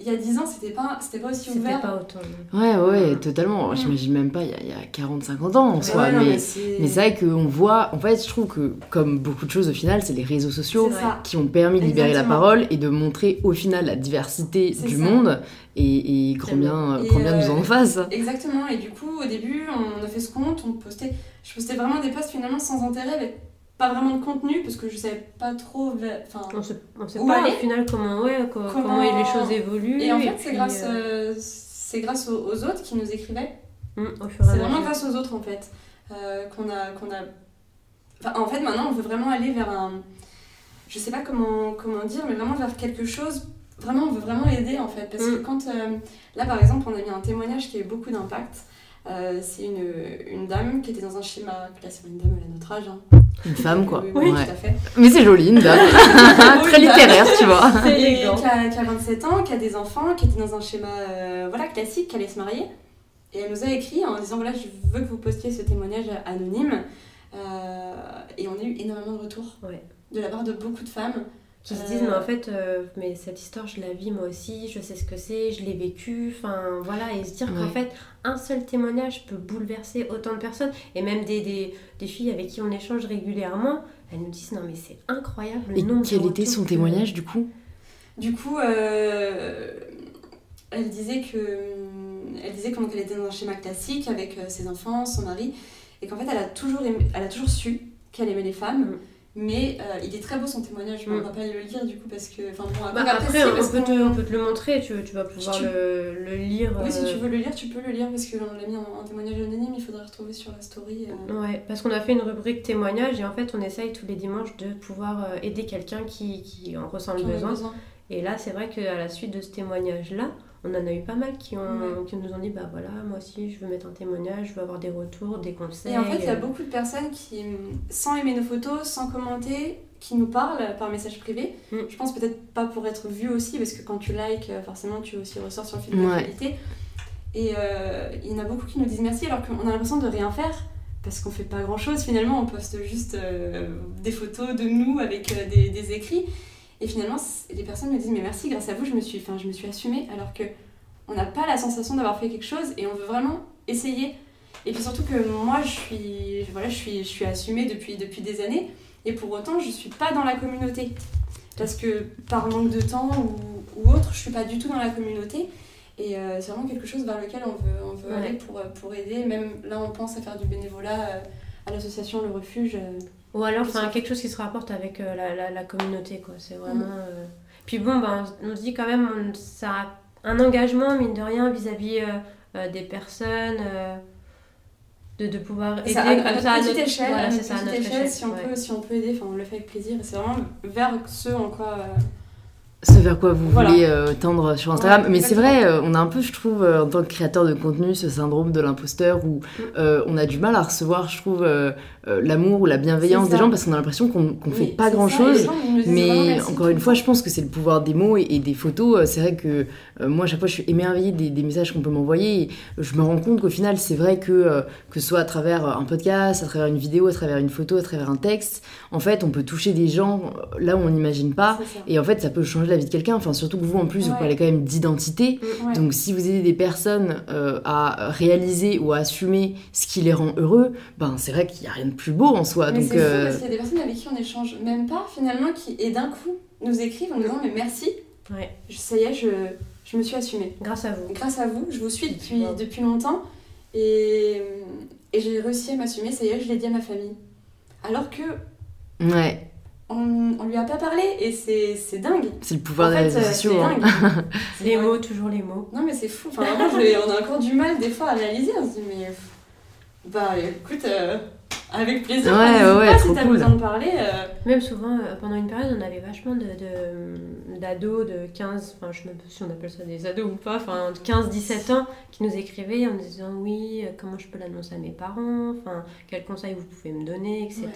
[SPEAKER 2] il y a 10 ans c'était pas c'était pas aussi
[SPEAKER 3] c'était
[SPEAKER 2] ouvert
[SPEAKER 3] pas autant.
[SPEAKER 1] Ouais, ouais, totalement. J'imagine même pas il y a, a 40-50 ans en soi.
[SPEAKER 2] non,
[SPEAKER 1] mais
[SPEAKER 2] mais c'est
[SPEAKER 1] mais c'est vrai qu'on voit, en fait, je trouve que comme beaucoup de choses au final, c'est les réseaux sociaux qui ont permis de libérer la parole et de montrer au final la diversité
[SPEAKER 2] C'est
[SPEAKER 1] du
[SPEAKER 2] ça.
[SPEAKER 1] monde et, et grand bien,
[SPEAKER 2] Et,
[SPEAKER 1] grand bien nous
[SPEAKER 2] euh,
[SPEAKER 1] en face.
[SPEAKER 2] Exactement, et du coup, au début, on a fait ce compte, on postait, je postais vraiment des posts finalement sans intérêt, pas vraiment de contenu, parce que je savais pas trop. Enfin,
[SPEAKER 3] On sait, on sait pas
[SPEAKER 2] aller
[SPEAKER 3] au final comment, ouais, co-
[SPEAKER 2] Comment-
[SPEAKER 3] comment, les choses évoluent.
[SPEAKER 2] et en fait, c'est grâce,
[SPEAKER 3] euh,
[SPEAKER 2] euh, c'est grâce aux, aux autres qui nous écrivaient.
[SPEAKER 3] à
[SPEAKER 2] C'est vraiment grâce aux autres en fait euh, qu'on a, qu'on a Enfin, en fait, maintenant, on veut vraiment aller vers un. Je sais pas comment, comment dire, mais vraiment vers quelque chose. Vraiment, on veut vraiment aider en fait. Parce que
[SPEAKER 3] Mm.
[SPEAKER 2] quand. euh, là, par exemple, on a mis un témoignage qui a eu beaucoup d'impact. Euh, c'est une, une dame qui était dans un schéma classique. Une dame, elle a notre âge. Hein.
[SPEAKER 1] Une femme, quoi.
[SPEAKER 2] Oui, oui,
[SPEAKER 1] Ouais.
[SPEAKER 2] tout à fait.
[SPEAKER 1] Mais c'est joli, une dame. Très littéraire, tu vois.
[SPEAKER 3] C'est élégant.
[SPEAKER 2] qui a, qui a 27 ans, qui a des enfants, qui était dans un schéma euh, voilà, classique, qui allait se marier. Et elle nous a écrit en disant voilà, je veux que vous postiez ce témoignage anonyme. Euh, et on a eu énormément de retours
[SPEAKER 3] Ouais.
[SPEAKER 2] de la part de beaucoup de femmes.
[SPEAKER 3] Qui se
[SPEAKER 2] Euh,
[SPEAKER 3] disent, mais en fait, euh, mais cette histoire, je la vis moi aussi, je sais ce que c'est, je l'ai vécu, enfin voilà, et se dire qu'en fait, un seul témoignage peut bouleverser autant de personnes, et même des, des, des filles avec qui on échange régulièrement, elles nous disent, non mais c'est incroyable le
[SPEAKER 1] Et
[SPEAKER 3] nombre de
[SPEAKER 1] quel était son
[SPEAKER 3] que-
[SPEAKER 1] témoignage, du coup?
[SPEAKER 2] Du coup, euh, elle disait que elle disait comment qu'elle était dans un schéma classique avec euh, ses enfants, son mari, et qu'en fait elle a toujours aimé- elle a toujours su qu'elle aimait les femmes.
[SPEAKER 3] Mm.
[SPEAKER 2] Mais euh, il est très beau son témoignage, on va pas le lire du coup parce que.
[SPEAKER 3] Bah,
[SPEAKER 2] après,
[SPEAKER 3] on peut, te, on peut te le montrer, tu, tu vas pouvoir
[SPEAKER 2] tu-
[SPEAKER 3] le, le lire.
[SPEAKER 2] Oui, si
[SPEAKER 3] euh,
[SPEAKER 2] tu veux le lire, tu peux le lire parce qu'on l'a mis en, en témoignage anonyme, il faudrait retrouver sur la story. euh.
[SPEAKER 3] Ouais, parce qu'on a fait une rubrique témoignage et en fait on essaye tous les dimanches de pouvoir euh, aider quelqu'un qui, qui en ressent le
[SPEAKER 2] qui a
[SPEAKER 3] besoin. Et là c'est vrai qu'à la suite de ce témoignage-là, on en a eu pas mal qui, ont,
[SPEAKER 2] Ouais.
[SPEAKER 3] qui nous ont dit bah voilà, moi aussi je veux mettre un témoignage, je veux avoir des retours, des conseils.
[SPEAKER 2] Et en fait, il y a beaucoup de personnes qui, sans aimer nos photos, sans commenter, qui nous parlent par message privé.
[SPEAKER 3] Mm.
[SPEAKER 2] Je pense peut-être pas pour être vu aussi, parce que quand tu likes, euh, forcément, tu aussi ressors sur le fil
[SPEAKER 1] Ouais.
[SPEAKER 2] d'actualité. Et euh, il y en a beaucoup qui nous disent merci, alors qu'on a l'impression de rien faire. Parce qu'on fait pas grand chose finalement, on poste juste euh, des photos de nous avec euh, des, des écrits. Et finalement, les personnes me disent mais merci, grâce à vous, je me suis, enfin, je me suis assumée, alors que on n'a pas la sensation d'avoir fait quelque chose et on veut vraiment essayer. Et puis surtout que moi, je suis, voilà, je suis, je suis assumée depuis, depuis des années, et pour autant, je suis pas dans la communauté. Parce que par manque de temps ou, ou autre, je suis pas du tout dans la communauté. Et euh, c'est vraiment quelque chose vers lequel on veut, on veut
[SPEAKER 3] Ouais.
[SPEAKER 2] aller pour, euh, pour aider. Même là, on pense à faire du bénévolat euh, à l'association Le Refuge.
[SPEAKER 3] Ou alors enfin, quelque chose qui se rapporte avec euh, la, la, la communauté quoi. C'est vraiment.
[SPEAKER 2] Mm.
[SPEAKER 3] euh, Puis bon, ben, on se dit quand même, on- ça a un engagement mine de rien vis-à-vis euh, des personnes. de, de pouvoir aider
[SPEAKER 2] Ça, à,
[SPEAKER 3] comme ça à
[SPEAKER 2] petite
[SPEAKER 3] notre-
[SPEAKER 2] échelle,
[SPEAKER 3] voilà,
[SPEAKER 2] à
[SPEAKER 3] c'est
[SPEAKER 2] notre
[SPEAKER 3] ça, à
[SPEAKER 2] petite
[SPEAKER 3] notre
[SPEAKER 2] échelle,
[SPEAKER 3] échelle,
[SPEAKER 2] si, on
[SPEAKER 3] ouais.
[SPEAKER 2] peut, si on peut aider, on le fait avec plaisir. C'est vraiment vers ce en quoi.
[SPEAKER 1] Ce vers quoi vous
[SPEAKER 2] Voilà.
[SPEAKER 1] voulez euh, tendre sur Instagram.
[SPEAKER 2] Ouais,
[SPEAKER 1] Mais c'est vrai, euh, on a un peu, je trouve, euh, en tant que créateur de contenu, ce syndrome de l'imposteur où euh, on a du mal à recevoir, je trouve, l'amour ou la bienveillance des gens parce qu'on a l'impression qu'on qu'on fait
[SPEAKER 2] oui,
[SPEAKER 1] pas
[SPEAKER 2] c'est
[SPEAKER 1] grand
[SPEAKER 2] ça, et les
[SPEAKER 1] chose.
[SPEAKER 2] gens, ils nous disent vraiment
[SPEAKER 1] Mais encore une fois, je pense que c'est le pouvoir des mots et, et des photos. C'est vrai que moi, à chaque fois, je suis émerveillée des, des messages qu'on peut m'envoyer. Je me rends compte qu'au final, c'est vrai que, que ce soit à travers un podcast, à travers une vidéo, à travers une photo, à travers un texte, en fait, on peut toucher des gens là où on n'imagine pas. Et en fait, ça peut changer la vie de quelqu'un. Enfin, surtout que vous, en plus, vous parlez quand même d'identité.
[SPEAKER 2] Ouais.
[SPEAKER 1] Donc, si vous aidez des personnes euh, à réaliser ou à assumer ce qui les rend heureux, ben c'est vrai qu'il n'y a rien de plus beau en soi.
[SPEAKER 2] Mais
[SPEAKER 1] Donc,
[SPEAKER 2] c'est fou
[SPEAKER 1] euh,
[SPEAKER 2] parce qu'il y a des personnes avec qui on échange même pas finalement qui et d'un coup nous écrivent en nous disant mais merci,
[SPEAKER 3] Ouais,
[SPEAKER 2] je- ça y est, je, je me suis assumée.
[SPEAKER 3] grâce à vous.
[SPEAKER 2] Grâce à vous, je vous suis depuis,
[SPEAKER 3] Wow.
[SPEAKER 2] depuis longtemps et, et j'ai réussi à m'assumer, ça y est, je l'ai dit à ma famille. Alors que
[SPEAKER 1] ouais,
[SPEAKER 2] on, on lui a pas parlé et c'est c'est dingue.
[SPEAKER 1] c'est le pouvoir
[SPEAKER 2] en fait,
[SPEAKER 1] réseaux
[SPEAKER 2] euh, c'est
[SPEAKER 1] hein.
[SPEAKER 2] dingue.
[SPEAKER 3] Les mots, toujours les mots.
[SPEAKER 2] Non mais c'est fou, enfin vraiment je- on a encore du mal des fois à réaliser, on se dit mais bah écoute, euh, avec plaisir,
[SPEAKER 1] Ouais, ouais, ouais,
[SPEAKER 2] pas
[SPEAKER 1] trop
[SPEAKER 2] si t'as
[SPEAKER 1] cool.
[SPEAKER 2] besoin de parler. euh,
[SPEAKER 3] Même souvent, euh, pendant une période, on avait vachement de, de- d'ados de 15, enfin je sais même pas si on appelle ça des ados ou pas, enfin de 15-17 ans, qui nous écrivaient en nous disant oui, comment je peux l'annoncer à mes parents, enfin quels conseils vous pouvez me donner, etc.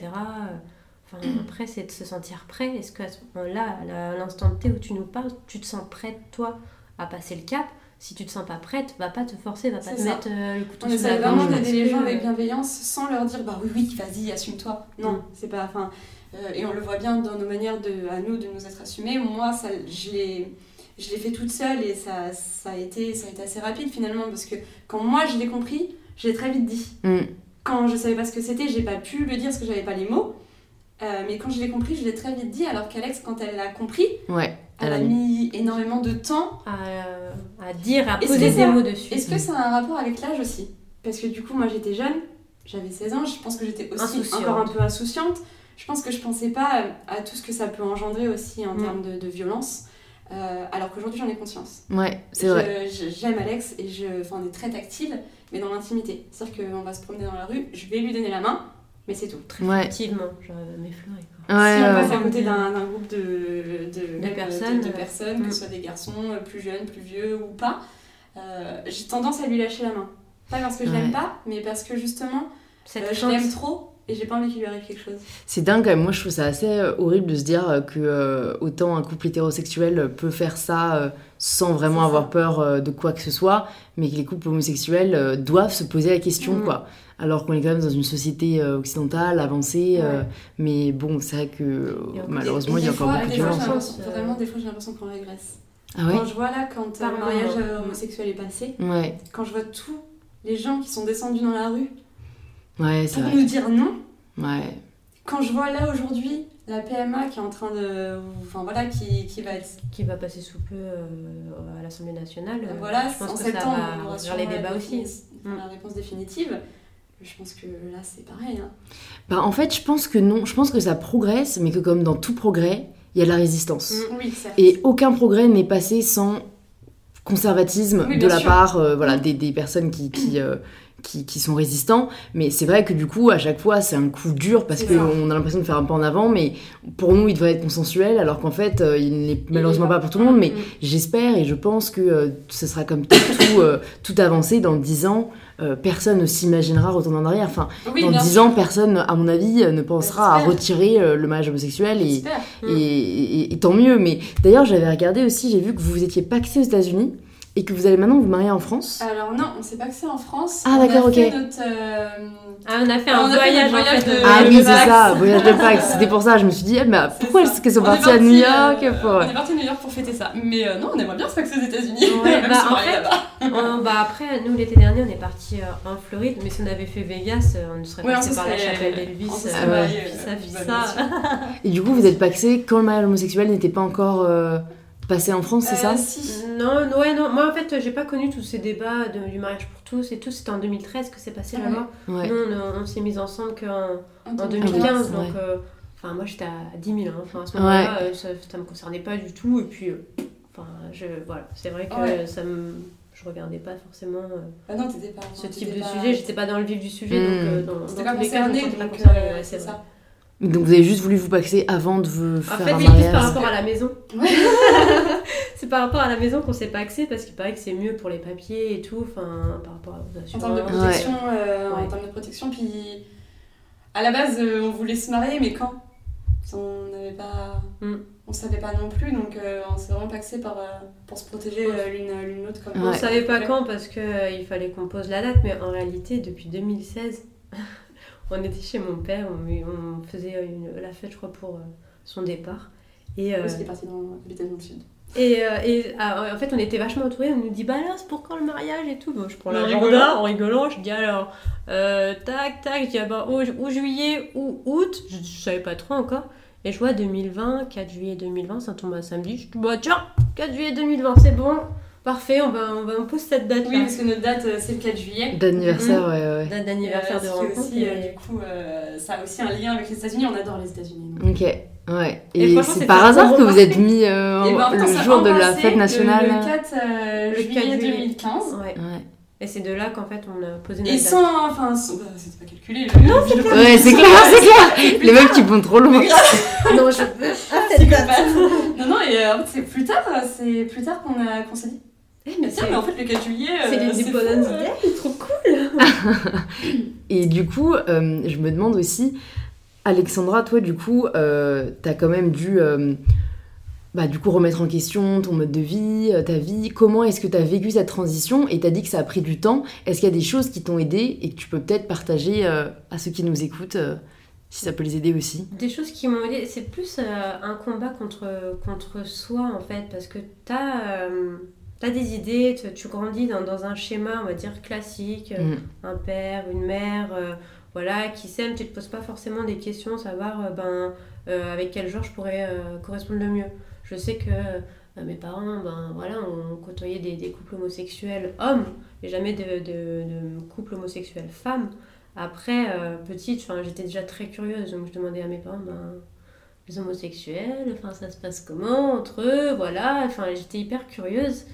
[SPEAKER 3] Enfin, après, c'est de se sentir prêt. Est-ce qu'à ce moment-là, à l'instant T où tu nous parles, tu te sens prête, toi, à passer le cap? Si tu te sens pas prête, va pas te forcer, va pas te
[SPEAKER 2] ça.
[SPEAKER 3] mettre euh, le couteau
[SPEAKER 2] On
[SPEAKER 3] sous la
[SPEAKER 2] essaie vraiment d'aider les gens avec bienveillance sans leur dire bah oui oui vas-y assume-toi. Non
[SPEAKER 3] Mm.
[SPEAKER 2] c'est pas enfin euh, et on le voit bien dans nos manières de à nous de nous être assumés. Moi ça je l'ai je l'ai fait toute seule et ça ça a été ça a été assez rapide finalement parce que quand moi je l'ai compris je l'ai très vite dit.
[SPEAKER 1] Mm.
[SPEAKER 2] Quand je savais pas ce que c'était j'ai pas pu le dire parce que j'avais pas les mots. Euh, mais quand je l'ai compris je l'ai très vite dit alors qu'Alex quand elle l'a compris
[SPEAKER 1] Ouais,
[SPEAKER 2] elle
[SPEAKER 1] elle
[SPEAKER 2] a
[SPEAKER 1] mis.
[SPEAKER 2] énormément de temps
[SPEAKER 3] à, à dire, à poser des
[SPEAKER 2] ça-
[SPEAKER 3] mots dessus.
[SPEAKER 2] Est-ce que ça a un rapport avec l'âge aussi? Parce que du coup, moi j'étais jeune, j'avais 16 ans, je pense que j'étais aussi
[SPEAKER 3] Insouciante.
[SPEAKER 2] encore un peu insouciante. Je pense que je pensais pas à tout ce que ça peut engendrer aussi en
[SPEAKER 3] Mm.
[SPEAKER 2] termes de, de violence. Euh, alors qu'aujourd'hui j'en ai conscience.
[SPEAKER 1] Ouais, c'est vrai.
[SPEAKER 2] J'aime Alex et je, enfin, on est très tactile, mais dans l'intimité. C'est-à-dire qu'on va se promener dans la rue, je vais lui donner la main, Mais c'est tout.
[SPEAKER 3] Très
[SPEAKER 1] Ouais.
[SPEAKER 3] genre euh, m'effleurer. quoi.
[SPEAKER 1] Ouais,
[SPEAKER 2] si on passe
[SPEAKER 1] ouais.
[SPEAKER 2] à côté d'un d'un groupe de, de,
[SPEAKER 3] De personnes,
[SPEAKER 2] de,
[SPEAKER 3] ouais.
[SPEAKER 2] personnes, que
[SPEAKER 3] Mm.
[SPEAKER 2] ce soit des garçons euh, plus jeunes, plus vieux ou pas, euh, j'ai tendance à lui lâcher la main. Pas parce que je
[SPEAKER 1] Ouais.
[SPEAKER 2] l'aime pas, mais parce que justement,
[SPEAKER 3] Cette
[SPEAKER 2] euh, je l'aime trop et j'ai pas envie qu'il lui arrive quelque chose.
[SPEAKER 1] C'est dingue quand même. Moi, je trouve ça assez horrible de se dire que euh, autant un couple hétérosexuel peut faire ça euh, sans vraiment avoir peur euh, de quoi que ce soit, mais que les couples homosexuels doivent se poser la question,
[SPEAKER 3] Mhm.
[SPEAKER 1] quoi. Alors qu'on est quand même dans une société euh, occidentale, avancée, euh,
[SPEAKER 2] Ouais.
[SPEAKER 1] mais bon, c'est vrai que euh, malheureusement, il y a
[SPEAKER 2] des
[SPEAKER 1] encore
[SPEAKER 2] fois-
[SPEAKER 1] beaucoup de violence.
[SPEAKER 2] Vraiment, des fois, j'ai l'impression qu'on régresse.
[SPEAKER 1] Ah ouais
[SPEAKER 2] Quand je vois là, quand euh, le mariage euh, homosexuel est passé,
[SPEAKER 1] Ouais,
[SPEAKER 2] quand je vois tous les gens qui sont descendus dans la rue
[SPEAKER 1] ouais,
[SPEAKER 2] pour
[SPEAKER 1] vrai.
[SPEAKER 2] nous dire non,
[SPEAKER 1] Ouais.
[SPEAKER 2] quand je vois là aujourd'hui la PMA qui est en train de. Enfin voilà, qui, qui va être.
[SPEAKER 3] qui va passer sous peu euh, à l'Assemblée nationale.
[SPEAKER 2] voilà,
[SPEAKER 3] je pense
[SPEAKER 2] en
[SPEAKER 3] que
[SPEAKER 2] septembre,
[SPEAKER 3] ça
[SPEAKER 2] on
[SPEAKER 3] va
[SPEAKER 2] aura
[SPEAKER 3] ouvrir les
[SPEAKER 2] la
[SPEAKER 3] débats aussi.
[SPEAKER 2] défini-
[SPEAKER 3] Mm.
[SPEAKER 2] La réponse définitive. Je pense que là, c'est pareil. hein.
[SPEAKER 1] Bah, en fait, je pense que non. Je pense que ça progresse, mais que comme dans tout progrès, il y a de la résistance.
[SPEAKER 3] Mm.
[SPEAKER 2] Oui.
[SPEAKER 1] Et aucun progrès n'est passé sans conservatisme
[SPEAKER 2] Oui,
[SPEAKER 1] de la
[SPEAKER 2] sûr.
[SPEAKER 1] part euh, voilà, des, des personnes qui, qui, euh, qui, qui sont résistants. Mais c'est vrai que du coup, à chaque fois, c'est un coup dur parce qu'on a l'impression de faire un pas en avant. Mais pour nous, il devrait être consensuel, alors qu'en fait, euh, il n'est malheureusement pas pour tout le monde. Mais
[SPEAKER 2] Mm.
[SPEAKER 1] j'espère et je pense que euh, ce sera comme tout, tout, euh, tout avancé dans 10 ans. personne ne s'imaginera retourner en arrière. Enfin,
[SPEAKER 2] Oui,
[SPEAKER 1] dans
[SPEAKER 2] bien
[SPEAKER 1] 10
[SPEAKER 2] sûr.
[SPEAKER 1] ans, personne, à mon avis, ne pensera à retirer le mariage homosexuel. Et.
[SPEAKER 3] Mm.
[SPEAKER 1] et, et- et tant mieux. Mais d'ailleurs, j'avais regardé aussi, j'ai vu que vous étiez paxé aux États-Unis et que vous allez maintenant vous marier en France.
[SPEAKER 2] Alors non, on s'est pas c'est en France.
[SPEAKER 1] Ah,
[SPEAKER 2] On a
[SPEAKER 1] d'accord,
[SPEAKER 2] fait
[SPEAKER 1] ok.
[SPEAKER 2] Notre, euh,
[SPEAKER 3] Ah, on a fait
[SPEAKER 2] On
[SPEAKER 3] un
[SPEAKER 2] a fait
[SPEAKER 3] voyage,
[SPEAKER 2] voyage
[SPEAKER 3] fait,
[SPEAKER 2] de-
[SPEAKER 3] euh,
[SPEAKER 1] Ah oui, c'est ça, voyage de Pax. C'était pour ça, je me suis dit, eh,
[SPEAKER 2] c'est
[SPEAKER 1] pourquoi
[SPEAKER 2] ça.
[SPEAKER 1] est-ce qu'elles sont parties à New York
[SPEAKER 2] euh,
[SPEAKER 1] pour...
[SPEAKER 2] On est parti à New York pour fêter ça. Mais euh, non, on aimerait bien se paxer aux États-Unis.
[SPEAKER 3] Ouais, bah, en fait,
[SPEAKER 2] là-bas.
[SPEAKER 3] On- bah après, nous l'été dernier, on est parti euh, en Floride, mais si on avait fait Vegas, euh, on serait
[SPEAKER 2] Ouais,
[SPEAKER 3] passé par la
[SPEAKER 2] serait-
[SPEAKER 3] chapelle d'Elvis.
[SPEAKER 2] bien sûr.
[SPEAKER 1] Et du coup, vous êtes paxé quand le mariage homosexuel n'était pas encore euh, passé en France, c'est ça
[SPEAKER 2] Euh, Si.
[SPEAKER 3] Non, non, ouais, non. Moi, en fait, j'ai pas connu tous ces débats de- du mariage pour tous et tout. C'était en 2013 que c'est passé
[SPEAKER 2] Ah
[SPEAKER 3] là-bas.
[SPEAKER 1] Ouais.
[SPEAKER 3] Nous, on, on s'est mis ensemble qu'en en
[SPEAKER 2] En
[SPEAKER 3] 2015,
[SPEAKER 1] ouais.
[SPEAKER 3] donc. euh, Enfin, moi, j'étais à 10 000. hein. Enfin, à ce moment-là, euh, ça, ça me concernait pas du tout. Et puis, euh, enfin, je, voilà. C'est vrai que
[SPEAKER 2] Ouais.
[SPEAKER 3] ça me. Je regardais pas forcément euh,
[SPEAKER 2] Ah non, t'étais pas.
[SPEAKER 3] ce type de
[SPEAKER 2] pas-
[SPEAKER 3] sujet. J'étais pas dans le vif du sujet,
[SPEAKER 1] Mm.
[SPEAKER 3] donc euh, dans,
[SPEAKER 2] C'était
[SPEAKER 3] dans
[SPEAKER 2] pas
[SPEAKER 3] tous les cas, je me
[SPEAKER 2] concerné,
[SPEAKER 3] sentais pas
[SPEAKER 2] donc
[SPEAKER 3] concernée.
[SPEAKER 2] euh,
[SPEAKER 3] ouais,
[SPEAKER 2] c'est ça.
[SPEAKER 1] Donc vous avez juste voulu vous paxer avant de vous
[SPEAKER 3] En
[SPEAKER 1] faire
[SPEAKER 3] fait,
[SPEAKER 1] un
[SPEAKER 3] oui, plus par rapport à la maison. C'est par rapport à la maison qu'on s'est pas axé parce qu'il paraît que c'est mieux pour les papiers et tout, enfin, par rapport aux
[SPEAKER 2] En
[SPEAKER 3] assurances.
[SPEAKER 2] termes de protection, euh,
[SPEAKER 3] Ouais.
[SPEAKER 2] en termes de protection, puis à la base, euh, on voulait se marier, mais quand? On n'avait pas,
[SPEAKER 3] Mm.
[SPEAKER 2] on savait pas non plus, donc euh, on s'est vraiment paxé par, euh, pour se protéger euh, l'une l'une l'autre comme
[SPEAKER 3] On
[SPEAKER 1] Ouais.
[SPEAKER 3] savait pas
[SPEAKER 2] Ouais.
[SPEAKER 3] quand parce que euh, il fallait qu'on pose la date, mais en réalité, depuis 2016, on était chez mon père, on, on faisait une- la fête, je crois, pour euh, son départ. Et, euh,
[SPEAKER 2] Parce qu'il est parti dans, dans le sud?
[SPEAKER 3] et, euh, et, ah, en fait, on était vachement entourés. On nous dit, bah là, c'est pour quand le mariage et tout? Bon, je prends
[SPEAKER 2] En
[SPEAKER 3] l'agenda en rigolant. Je dis alors, euh, tac, tac. Je dis, ah bah, ou, ou juillet ou août. Je, je savais pas trop encore. Et je vois 2020, 4 juillet 2020, ça tombe un samedi. Je dis, bah tiens, 4 juillet 2020, c'est bon. Parfait, on va, on va on pose cette date là.
[SPEAKER 2] Oui, parce que notre date, euh, c'est le 4 juillet.
[SPEAKER 1] D'anniversaire, ouais, ouais.
[SPEAKER 3] Date d'anniversaire
[SPEAKER 2] Euh,
[SPEAKER 3] de
[SPEAKER 2] est
[SPEAKER 3] rencontre.
[SPEAKER 2] aussi, euh,
[SPEAKER 3] mais-
[SPEAKER 2] du coup, euh, ça a aussi un lien avec les États-Unis. On adore les États-Unis.
[SPEAKER 1] Ok, ouais.
[SPEAKER 3] Et
[SPEAKER 1] c'est par hasard que vous êtes mis euh,
[SPEAKER 2] Et ben, en fait, on
[SPEAKER 1] le jour de la fête
[SPEAKER 2] le-
[SPEAKER 1] nationale.
[SPEAKER 2] Le, 4 euh,
[SPEAKER 3] Le 4
[SPEAKER 2] juillet
[SPEAKER 3] juillet.
[SPEAKER 2] 2015.
[SPEAKER 3] Ouais.
[SPEAKER 1] Ouais.
[SPEAKER 3] Et c'est de là qu'en fait on a posé notre
[SPEAKER 2] Et
[SPEAKER 3] date.
[SPEAKER 2] sans. Enfin, sans- bah, c'était pas calculé. Non, c'est
[SPEAKER 1] Ouais, c'est clair, c'est clair. Les meufs qui vont trop loin.
[SPEAKER 3] non, je veux
[SPEAKER 2] Non, non, et euh, en fait, c'est plus tard, euh, c'est plus tard qu'on a qu'on s'est dit.
[SPEAKER 3] Eh, mais
[SPEAKER 2] Tiens, mais en fait, le 4 juillet. euh,
[SPEAKER 3] c'est. Day, trop cool
[SPEAKER 1] Et du coup, euh, je me demande aussi, Alexandra, toi, du coup, euh, t'as quand même dû, euh, bah, du coup, remettre en question ton mode de vie, ta vie. Comment est-ce que t'as vécu cette transition Et t'as dit que ça a pris du temps? Est-ce qu'il y a des choses qui t'ont aidé et que tu peux peut-être partager euh, à ceux qui nous écoutent, euh, si ça peut les aider aussi?
[SPEAKER 3] Des choses qui m'ont aidé, c'est plus euh, un combat contre, contre soi en fait, parce que t'as euh, as des idées, tu, tu grandis dans, dans un schéma, on va dire, classique, euh,
[SPEAKER 1] Mm.
[SPEAKER 3] un père, une mère, euh, voilà, qui s'aiment, tu te poses pas forcément des questions, savoir euh, ben, euh, avec quel genre je pourrais correspondre le mieux. Je sais que mes parents, ben voilà, on côtoyait des, des couples homosexuels hommes, et jamais de, de, de couple homosexuel femmes. Après, petite, j'étais déjà très curieuse, donc je demandais à mes parents, ben, les homosexuels, enfin, ça se passe comment entre eux, voilà, enfin, j'étais hyper curieuse.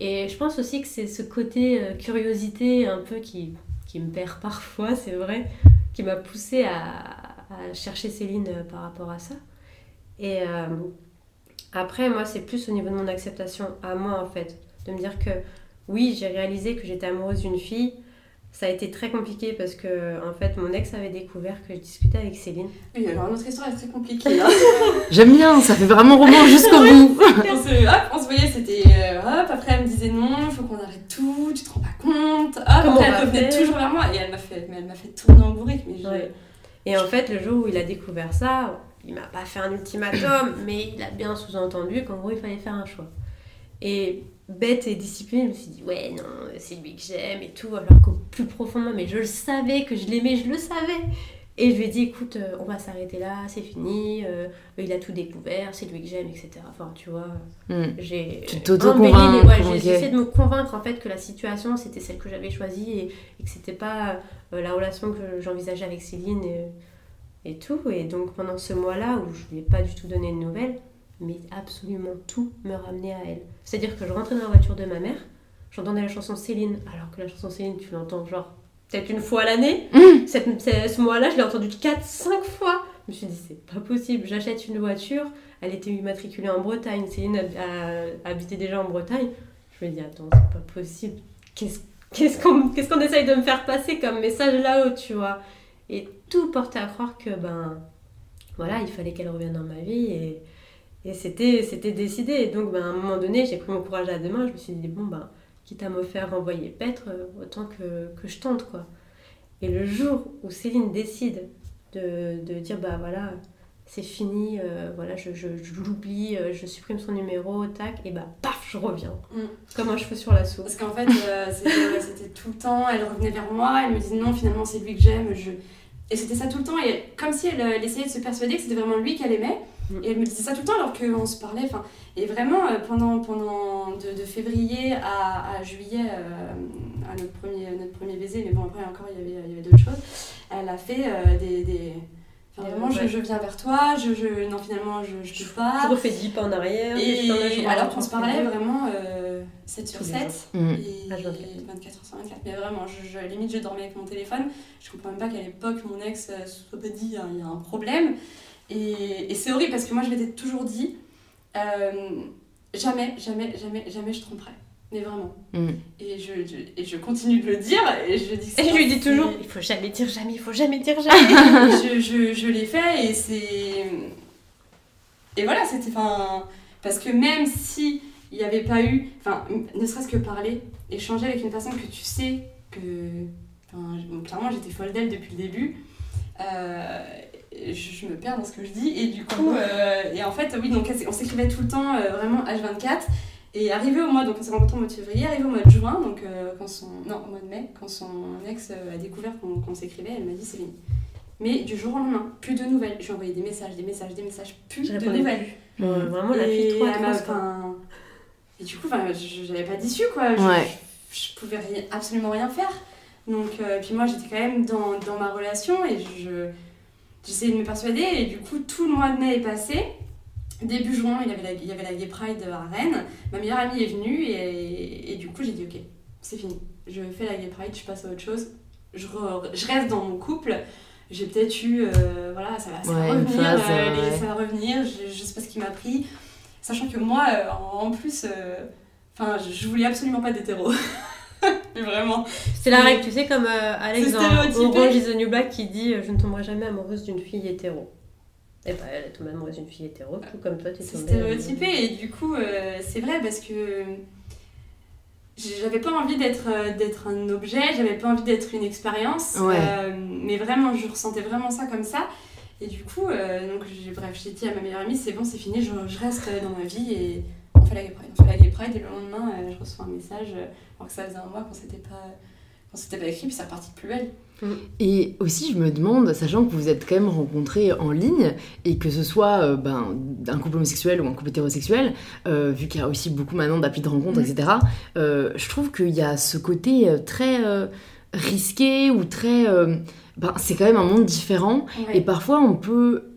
[SPEAKER 3] Et je pense aussi que c'est ce côté euh, curiosité un peu qui, me perd parfois, c'est vrai, qui m'a poussée à, à chercher Céline euh, par rapport à ça. Et euh, après, moi, c'est plus au niveau de mon acceptation à moi, en fait. De me dire que oui, j'ai réalisé que j'étais amoureuse d'une fille. Ça a été très compliqué parce que, en fait, mon ex avait découvert que je discutais avec Céline.
[SPEAKER 2] Oui, alors notre histoire est très compliquée. Hein.
[SPEAKER 1] J'aime bien, ça fait vraiment roman jusqu'au bout.
[SPEAKER 2] on, se, hop, on se voyait, c'était euh, hop, après elle me disait non, il faut qu'on arrête tout, tu te rends pas compte. Hop, après elle revenait toujours vers moi et elle m'a fait, mais elle m'a fait tourner en bourrique. Mais je...
[SPEAKER 3] Ouais. Et en fait, le jour où il a découvert ça, il m'a pas fait un ultimatum, mais il a bien sous-entendu qu'en gros, il fallait faire un choix. Et bête et disciplinée, je me suis dit, ouais, non, c'est lui que j'aime et tout, alors qu'au plus profondément, mais je le savais, que je l'aimais, je le savais. Et je lui ai dit, écoute, euh, on va s'arrêter là, c'est fini, euh, il a tout découvert, c'est lui que j'aime, etc. Enfin, tu vois,
[SPEAKER 1] Hmm.
[SPEAKER 3] j'ai
[SPEAKER 1] Tu
[SPEAKER 3] embelli ouais, j'ai essayé de me convaincre en fait que la situation c'était celle que j'avais choisie et, et que c'était pas euh, la relation que j'envisageais avec Céline et, et tout. Et donc pendant ce mois-là où je lui ai pas du tout donné de nouvelles, mais absolument tout me ramenait à elle. C'est-à-dire que je rentrais dans la voiture de ma mère, j'entendais la chanson Céline, alors que la chanson Céline tu l'entends genre peut-être une fois à l'année.
[SPEAKER 1] Mmh.
[SPEAKER 3] Cette- ce- mois-là je l'ai entendu 4-5 fois. Je me suis dit c'est pas possible, j'achète une voiture, elle était immatriculée en Bretagne, Céline habitait déjà en Bretagne. Je me dis attends c'est pas possible, qu'est-ce qu'est-ce qu'on qu'on essaye de me faire passer comme message là-haut tu vois? Et tout portait à croire que ben voilà il fallait qu'elle revienne dans ma vie et, et c'était c'était décidé. Et donc ben, à un moment donné j'ai pris mon courage à deux mains, je me suis dit bon ben quitte à me faire renvoyer paître, euh, autant que, que je tente quoi. Et le jour où Céline décide de, de dire bah voilà c'est fini, euh, voilà je, je, je l'oublie, euh, je supprime son numéro, tac, et bah paf je reviens.
[SPEAKER 2] Mm.
[SPEAKER 3] Comme un cheveu sur la soupe.
[SPEAKER 2] Parce qu'en fait, euh, c'était tout le temps, elle revenait vers moi, elle me disait non, finalement c'est lui que j'aime. Je... Et c'était ça tout le temps, et comme si elle, elle essayait de se persuader que c'était vraiment lui qu'elle aimait.
[SPEAKER 3] Mm.
[SPEAKER 2] Et elle me disait ça tout le temps alors qu'on se parlait. enfin Et vraiment, euh, pendant, pendant de, de février à, à juillet, euh, à notre premier, notre premier baiser, mais bon, après encore, il y avait, il y avait d'autres choses, elle a fait euh, des. des... Enfin, vraiment, je,
[SPEAKER 3] ouais.
[SPEAKER 2] je viens vers toi, je, je... non, finalement, je, je peux pas.
[SPEAKER 3] Je refais 10 pas en arrière.
[SPEAKER 2] Et alors qu'on se parlait vraiment euh, 7 sur
[SPEAKER 3] Tous les
[SPEAKER 2] 7
[SPEAKER 3] jours.
[SPEAKER 1] Mm.
[SPEAKER 2] et
[SPEAKER 3] H24.
[SPEAKER 2] 24 heures sur 24. Mais vraiment, je, je- limite, je dormais avec mon téléphone. Je comprends même pas qu'à l'époque, mon ex se soit pas dit hein, il y a un problème. Et, et c'est horrible parce que moi, je m'étais toujours dit euh, jamais, jamais, jamais, jamais je tromperai. Mais vraiment.
[SPEAKER 1] Mm.
[SPEAKER 2] Et je, je- et je continue de le dire. Et je, dis
[SPEAKER 3] Et je lui dis toujours, il faut jamais dire jamais, il faut jamais dire jamais.
[SPEAKER 2] je, je, je l'ai fait et c'est. Et voilà, c'était. Enfin. Parce que même si il n'y avait pas eu. Enfin, ne serait-ce que parler, échanger avec une personne que tu sais que. Enfin, clairement, j'étais folle d'elle depuis le début. Euh, je, je me perds dans ce que je dis et du coup. euh, et en fait, oui, donc on s'écrivait tout le temps, euh, vraiment H24. Et arrivé au mois, donc on s'est rencontrés au mois de février, arrivé au mois de juin, donc euh, quand son. Non, au mois de mai, quand son ex euh, a découvert qu'on s'écrivait, elle m'a dit c'est fini. Mais du jour au lendemain, plus de nouvelles. Je lui ai envoyé des messages, des messages, des messages, plus
[SPEAKER 3] Je
[SPEAKER 2] de nouvelles.
[SPEAKER 3] plus. Vraiment la fille trop
[SPEAKER 2] enfin, et du coup, j'avais pas d'issue quoi. Je,
[SPEAKER 1] Ouais.
[SPEAKER 2] je, pouvais rien- absolument rien faire. Donc, euh, puis moi j'étais quand même dans, dans ma relation et je j'essayais de me persuader. Et du coup, tout le mois de mai est passé. Début juin, il y avait la, il y avait la Gay Pride à Rennes. Ma meilleure amie est venue et, et du coup, j'ai dit ok, c'est fini. Je fais la Gay Pride, je passe à autre chose. Je, re- je reste dans mon couple. J'ai peut-être eu. euh, voilà, ça va, ça va
[SPEAKER 1] Ouais,
[SPEAKER 2] revenir.
[SPEAKER 1] phase,
[SPEAKER 2] euh,
[SPEAKER 1] ouais.
[SPEAKER 2] Ça va revenir. Je, je sais pas ce qui m'a pris. Sachant que moi, euh, en, en plus, euh, enfin, je, je voulais absolument pas d'hétéro. Mais vraiment.
[SPEAKER 3] C'est la règle, tu sais, comme euh, Alex
[SPEAKER 2] C'est
[SPEAKER 3] dans
[SPEAKER 2] stéréotypé.
[SPEAKER 3] Orange is the New Black qui dit euh, Je ne tomberai jamais amoureuse d'une fille hétéro. Et bah, elle est tombée amoureuse d'une fille hétéro, tout comme toi, t'es
[SPEAKER 2] C'est
[SPEAKER 3] tombée.
[SPEAKER 2] stéréotypé et du coup euh, c'est vrai parce que j'avais pas envie d'être euh, d'être un objet, j'avais pas envie d'être une expérience,
[SPEAKER 1] Ouais.
[SPEAKER 2] euh, mais vraiment je ressentais vraiment ça comme ça et du coup euh, donc j'ai bref j'ai dit à ma meilleure amie c'est bon c'est fini je, je reste dans ma vie et fait la gay pride, on fait la gay pride et le lendemain euh, je reçois un message euh, alors que ça faisait un mois qu'on s'était pas qu'on s'était pas écrit puis c'est reparti de plus belle.
[SPEAKER 1] Et aussi, je me demande, sachant que vous êtes quand même rencontrés en ligne, et que ce soit euh, ben, un couple homosexuel ou un couple hétérosexuel, euh, vu qu'il y a aussi beaucoup maintenant d'applis de rencontre,
[SPEAKER 2] Mm.
[SPEAKER 1] etc., euh, je trouve qu'il y a ce côté très risqué ou très. ben, c'est quand même un monde différent,
[SPEAKER 2] Ouais,
[SPEAKER 1] et parfois on peut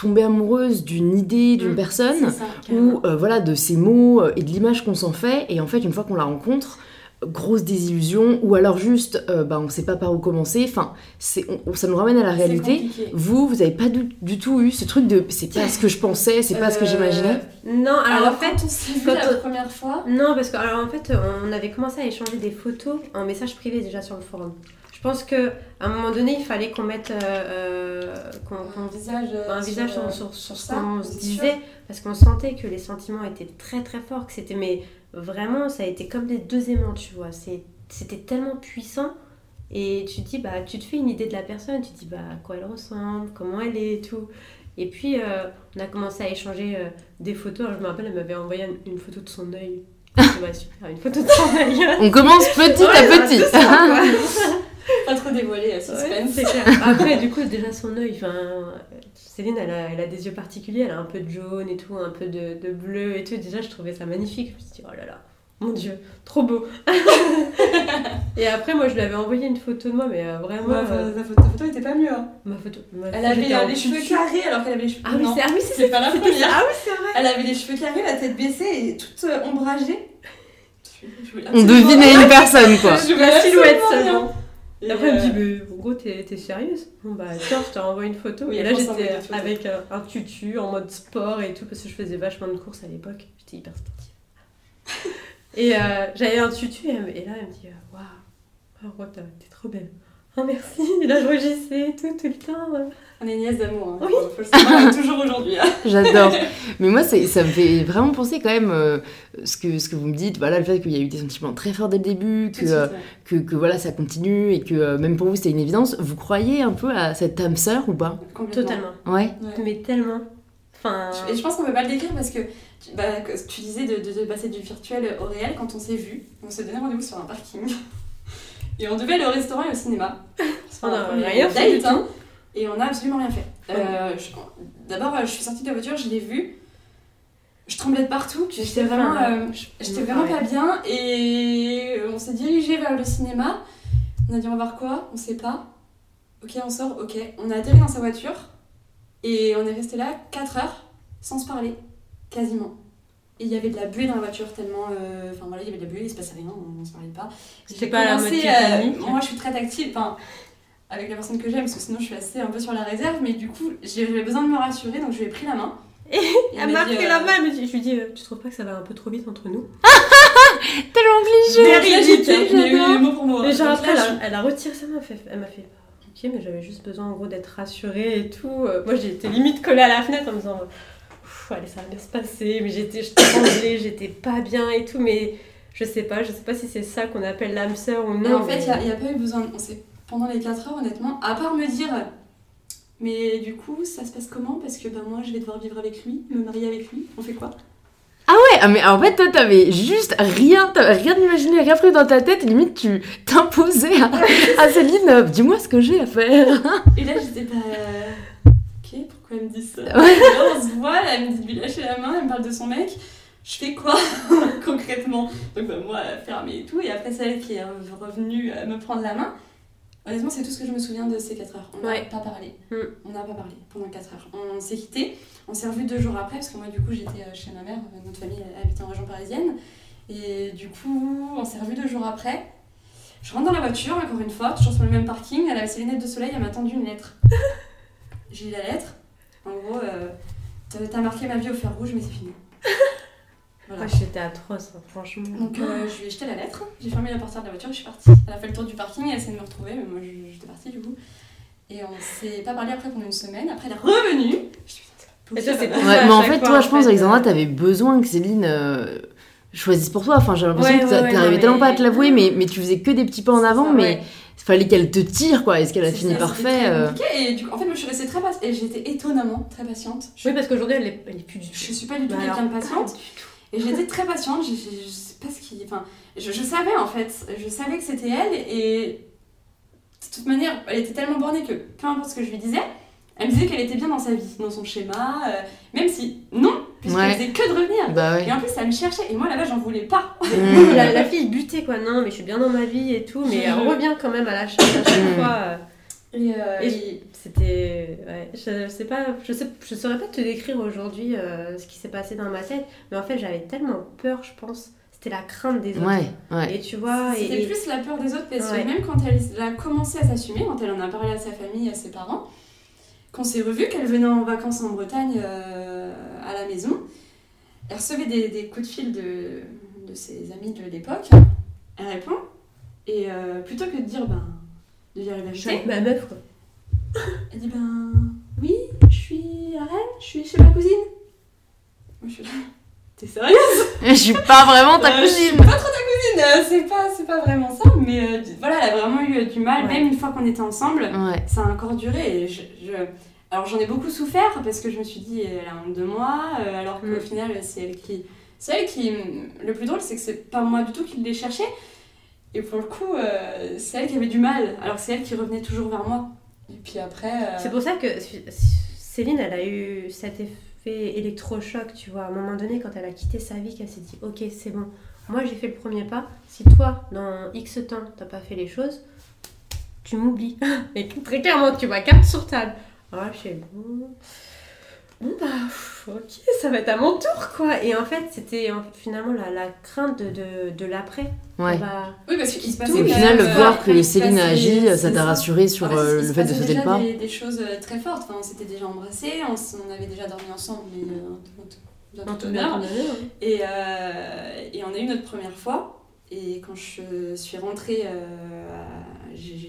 [SPEAKER 1] tomber amoureuse d'une idée, d'une
[SPEAKER 2] Mm,
[SPEAKER 1] personne,
[SPEAKER 2] ça,
[SPEAKER 1] ou euh, voilà de ces mots euh, et de l'image qu'on s'en fait et en fait une fois qu'on la rencontre grosse désillusion, ou alors juste, euh, bah, on sait pas par où commencer. Enfin, c'est, on- ça nous ramène à la réalité.
[SPEAKER 2] compliqué.
[SPEAKER 1] Vous, vous avez pas du, du tout eu ce truc de c'est pas ce que je pensais, c'est pas ce que
[SPEAKER 2] Euh,
[SPEAKER 1] j'imaginais?
[SPEAKER 3] Non, alors,
[SPEAKER 2] Alors,
[SPEAKER 3] en fait,
[SPEAKER 2] quand on s'est vu la
[SPEAKER 3] on-
[SPEAKER 2] première fois,
[SPEAKER 3] Non, parce que alors en fait, on avait commencé à échanger des photos en message privé déjà sur le forum. Je pense que à un moment donné, il fallait qu'on mette euh, euh, qu'on- qu'on-
[SPEAKER 2] un visage, euh,
[SPEAKER 3] un visage
[SPEAKER 2] sur,
[SPEAKER 3] sur, sur, sur ce
[SPEAKER 2] ça,
[SPEAKER 3] qu'on se
[SPEAKER 2] c'est
[SPEAKER 3] disait,
[SPEAKER 2] sûr.
[SPEAKER 3] parce qu'on sentait que les sentiments étaient très très forts, que c'était mais vraiment ça a été comme des deux aimants, tu vois. C'est- C'était tellement puissant. Et tu te dis, bah, tu te fais une idée de la personne, tu te dis, bah, à quoi elle ressemble, comment elle est et tout. Et puis, euh, on a commencé à échanger euh, des photos. Alors, je me rappelle, elle m'avait envoyé une, une photo de son œil. Super, une photo de son œil.
[SPEAKER 1] On commence petit
[SPEAKER 3] Ouais,
[SPEAKER 1] à petit.
[SPEAKER 2] Pas trop dévoilé, euh, suspense.
[SPEAKER 3] Ouais, clair. Après, du coup, déjà son œil, enfin, Céline, elle a, elle a des yeux particuliers, elle a un peu de jaune et tout, un peu de, de bleu et tout. Déjà, je trouvais ça magnifique. Je me suis dit, oh là là, mon dieu, trop beau. et après, moi, je lui avais envoyé une photo de moi, mais euh, vraiment,
[SPEAKER 2] Ouais,
[SPEAKER 3] euh,
[SPEAKER 2] ta, photo, ta photo était pas mieux. hein.
[SPEAKER 3] ma photo. ma-
[SPEAKER 2] Elle avait euh,
[SPEAKER 3] en
[SPEAKER 2] les cheveux carrés alors qu'elle avait les cheveux.
[SPEAKER 3] Ah oui,
[SPEAKER 2] non,
[SPEAKER 3] c'est ah oui,
[SPEAKER 2] pas la première.
[SPEAKER 3] Ah oui, c'est vrai.
[SPEAKER 2] Elle avait les cheveux carrés, la tête baissée et toute euh, ombragée.
[SPEAKER 1] On devinait une personne quoi.
[SPEAKER 2] Je
[SPEAKER 3] La silhouette seulement.
[SPEAKER 2] Et,
[SPEAKER 3] après, elle me dit,
[SPEAKER 2] euh,
[SPEAKER 3] mais en gros, t'es t'es sérieuse Bon, bah, tiens, je te renvoie une photo.
[SPEAKER 2] Oui,
[SPEAKER 3] et là, j'étais avec un, un tutu en mode sport et tout, parce que je faisais vachement de courses à l'époque. J'étais hyper sportive. et euh, j'avais un tutu, et, là, elle me dit, euh, waouh, oh, t'as- t'es trop belle. Oh, merci. Et là, je rougissais tout, tout le temps.
[SPEAKER 2] On est nièce d'amour. Hein.
[SPEAKER 3] Oui.
[SPEAKER 2] Faut, le savoir, toujours aujourd'hui. hein.
[SPEAKER 1] J'adore. Mais moi, ça me fait vraiment penser quand même euh, ce, que, ce que vous me dites. Voilà, le fait qu'il y a eu des sentiments très forts dès le début, que, euh,
[SPEAKER 2] suite, ouais.
[SPEAKER 1] que, que voilà, ça continue et que euh, même pour vous, c'était une évidence. Vous croyez un peu à cette âme sœur ou pas?
[SPEAKER 2] Complètement.
[SPEAKER 3] Totalement.
[SPEAKER 1] Ouais.
[SPEAKER 2] Ouais.
[SPEAKER 3] Mais tellement. Enfin.
[SPEAKER 2] Et je pense qu'on peut pas le décrire parce que tu, bah, que tu disais de, de- de passer du virtuel au réel quand on s'est vu. On s'est donné rendez-vous sur un parking. Et on devait aller au restaurant et au cinéma.
[SPEAKER 3] On a
[SPEAKER 2] Enfin,
[SPEAKER 3] rien fait
[SPEAKER 2] hein. Et on a absolument rien fait. Euh, D'abord, euh, je suis sortie de la voiture, je l'ai vu. Je tremblais de partout.
[SPEAKER 3] J'étais
[SPEAKER 2] vraiment, euh, j'étais vraiment pas bien. Et on s'est dirigé vers le cinéma. On a dit on va voir quoi? On sait pas. Ok, on sort. Ok. On a atterri dans sa voiture. Et on est resté là 4 heures sans se parler. Quasiment. Et il y avait de la buée dans la voiture tellement. euh, Enfin voilà, il y avait de la buée, il se passait rien, on, on se parlait pas.
[SPEAKER 3] C'était
[SPEAKER 2] J'ai
[SPEAKER 3] la
[SPEAKER 2] commencé,
[SPEAKER 3] mode
[SPEAKER 2] euh, moi je suis très tactile, enfin avec la personne que j'aime, parce que sinon je suis assez un peu sur la réserve, mais du coup j'avais besoin de me rassurer, donc je lui ai pris la main.
[SPEAKER 3] Et
[SPEAKER 2] Et
[SPEAKER 3] Elle m'a
[SPEAKER 2] dit,
[SPEAKER 3] pris
[SPEAKER 2] euh,
[SPEAKER 3] la main, me dit, je lui dis, euh, tu trouves pas que ça va un peu trop vite entre nous?
[SPEAKER 1] Tellement
[SPEAKER 2] j'étais- je l'ai eu
[SPEAKER 3] j'adore.
[SPEAKER 2] mot pour mot.
[SPEAKER 3] Et genre après,
[SPEAKER 2] là,
[SPEAKER 3] elle a, retiré sa main, elle, fait- elle m'a fait Ok, mais j'avais juste besoin en gros d'être rassurée et tout. Euh, Moi j'étais limite collée à la fenêtre en me disant Allez, ça va bien se passer. Mais j'étais, je tremblais, j'étais pas bien et tout. Mais je sais pas, je sais pas si c'est ça qu'on appelle l'âme sœur ou non.
[SPEAKER 2] Et en fait,
[SPEAKER 3] mais-
[SPEAKER 2] il n'y a, pas eu besoin. On s'est- pendant les 4 heures, honnêtement, à part me dire. Mais du coup, ça se passe comment? Parce que ben, moi, je vais devoir vivre avec lui, me marier avec lui. On fait quoi?
[SPEAKER 1] Ah ouais, ah mais en fait, toi, t'avais juste rien, t'avais rien imaginé, rien prévu dans ta tête. Limite, tu t'imposais à, à Céline, euh, dis-moi ce que j'ai à faire.
[SPEAKER 2] Et là, j'étais pas. Ok, pourquoi elle me dit ça là, on se voit, elle me dit de lui lâcher la main, elle me parle de son mec. Je fais quoi concrètement? Donc, bah, moi, fermé et tout. Et après, c'est elle qui est revenue euh, me prendre la main. Honnêtement, c'est tout ce que je me souviens de ces 4 heures. On n'a
[SPEAKER 3] Ouais.
[SPEAKER 2] pas parlé.
[SPEAKER 3] Mm.
[SPEAKER 2] On n'a pas parlé pendant 4 heures. On s'est quitté. On s'est revus deux jours après, parce que moi, du coup, j'étais euh, chez ma mère. euh, Notre famille habitait en région parisienne. Et du coup, on s'est revus deux jours après. Je rentre dans la voiture, encore une fois, toujours sur le même parking. Elle avait ses lunettes de soleil, elle m'a tendu une lettre. J'ai lu la lettre. En gros, euh, t'as- marqué ma vie au fer rouge, mais c'est fini. Voilà.
[SPEAKER 3] Ouais, j'étais atroce, hein, franchement.
[SPEAKER 2] Donc euh, je lui ai jeté la lettre, j'ai fermé la portière de la voiture et je suis partie. Elle a fait le tour du parking, elle essaie de me retrouver, mais moi je- j'étais partie du coup. Et on s'est pas parlé après pendant une semaine. Après elle est revenue. Je suis
[SPEAKER 3] Et ça.
[SPEAKER 1] Ouais, mais en fait,
[SPEAKER 3] fois,
[SPEAKER 1] toi,
[SPEAKER 3] en
[SPEAKER 1] je pense, Alexandra,
[SPEAKER 3] euh.
[SPEAKER 1] t'avais besoin que Céline euh, choisisse pour toi. Enfin, j'ai l'impression
[SPEAKER 3] Ouais,
[SPEAKER 1] que
[SPEAKER 3] ouais,
[SPEAKER 1] t'a-
[SPEAKER 3] ouais,
[SPEAKER 1] t'arrivais tellement
[SPEAKER 3] mais-
[SPEAKER 1] pas à te l'avouer, mais, mais tu faisais que des petits pas en avant,
[SPEAKER 3] ça,
[SPEAKER 1] mais fallait qu'elle te tire, quoi. Est-ce qu'elle a fini
[SPEAKER 2] ça,
[SPEAKER 1] par
[SPEAKER 2] c'était
[SPEAKER 1] fait
[SPEAKER 2] très
[SPEAKER 1] euh.
[SPEAKER 2] Et du coup, en fait, moi je suis restée très patiente et j'étais étonnamment très patiente. Je,
[SPEAKER 3] Oui, parce qu'aujourd'hui, elle est, elle est plus du tout.
[SPEAKER 2] je suis pas du tout
[SPEAKER 3] Bah
[SPEAKER 2] quelqu'un de patiente.
[SPEAKER 3] pas du tout.
[SPEAKER 2] Et j'étais très patiente, je, je, je sais pas ce qui. Enfin, je, je savais en fait, je savais que c'était elle et de toute manière, elle était tellement bornée que peu importe ce que je lui disais, elle me disait qu'elle était bien dans sa vie, dans son schéma, euh, même si non, puisqu'elle
[SPEAKER 1] Ouais.
[SPEAKER 2] faisait que de revenir.
[SPEAKER 1] Bah ouais.
[SPEAKER 2] Et en plus, elle me cherchait et moi là-bas, j'en voulais pas.
[SPEAKER 1] Mm.
[SPEAKER 3] la, la fille butait quoi, non, mais je suis bien dans ma vie et tout, mais elle
[SPEAKER 2] Je-
[SPEAKER 3] revient quand même à la chasse à chaque
[SPEAKER 1] Mm.
[SPEAKER 3] fois. euh,
[SPEAKER 2] Et, euh,
[SPEAKER 3] Et C'était. Ouais, je sais pas, je, sais, je saurais pas te décrire aujourd'hui euh, ce qui s'est passé dans ma tête, mais en fait j'avais tellement peur, je pense. c'était la crainte des autres.
[SPEAKER 1] Ouais, ouais.
[SPEAKER 3] Et tu vois,
[SPEAKER 2] C'était
[SPEAKER 3] et-
[SPEAKER 2] plus la peur des autres parce
[SPEAKER 3] Ouais.
[SPEAKER 2] que même quand elle a commencé à s'assumer, quand elle en a parlé à sa famille, à ses parents, qu'on s'est revu, qu'elle venait en vacances en Bretagne euh, à la maison, elle recevait des, des coups de fil de, de ses amis de l'époque, elle répond, et euh, plutôt que de dire, ben, de dire la vérité,
[SPEAKER 3] ma meuf quoi.
[SPEAKER 2] elle dit, ben, oui, je suis à Rennes, je suis chez ma cousine. Moi je suis là, t'es sérieuse?
[SPEAKER 1] Je suis pas vraiment ta
[SPEAKER 2] Euh, je suis
[SPEAKER 1] cousine.
[SPEAKER 2] pas trop ta cousine, euh, c'est pas, c'est pas vraiment ça, mais euh, voilà, elle a vraiment eu du mal,
[SPEAKER 3] Ouais.
[SPEAKER 2] même une fois qu'on était ensemble,
[SPEAKER 1] Ouais.
[SPEAKER 2] ça a encore duré. Et je, je- Alors j'en ai beaucoup souffert parce que je me suis dit, elle a honte de moi, alors qu'au
[SPEAKER 3] Mm.
[SPEAKER 2] final, c'est elle qui. C'est elle qui. Le plus drôle, c'est que c'est pas moi du tout qui l'ai cherché. Et pour le coup, euh, c'est elle qui avait du mal, alors c'est elle qui revenait toujours vers moi. Et puis après. euh,
[SPEAKER 3] C'est pour ça que Céline, elle a eu cet effet électrochoc, tu vois. À un moment donné, quand elle a quitté sa vie, qu'elle s'est dit Ok, c'est bon, moi j'ai fait le premier pas. Si toi, dans X temps, t'as pas fait les choses, tu m'oublies. Et très clairement, tu vois, carte sur table. Là, je. Bon, bah, pff, ok, ça va être à mon tour, quoi. Et en fait, c'était en- finalement la, la crainte de, de, de l'après.
[SPEAKER 1] Ouais.
[SPEAKER 3] Bah,
[SPEAKER 2] Oui, parce qu'il se passait.
[SPEAKER 3] Tout,
[SPEAKER 1] Et au final,
[SPEAKER 3] euh,
[SPEAKER 1] voir
[SPEAKER 2] après,
[SPEAKER 1] que Céline a agi, ça t'a rassuré sur euh, le
[SPEAKER 2] se
[SPEAKER 1] fait de sauter le pas.
[SPEAKER 2] Des, des choses euh, très fortes. Enfin, on s'était déjà embrassés, on, avait déjà dormi ensemble, mais euh, en tout- bien
[SPEAKER 3] dans
[SPEAKER 2] tout
[SPEAKER 3] tout
[SPEAKER 2] honneur. Et, euh, et on a eu notre première fois. Et quand je suis rentrée, euh,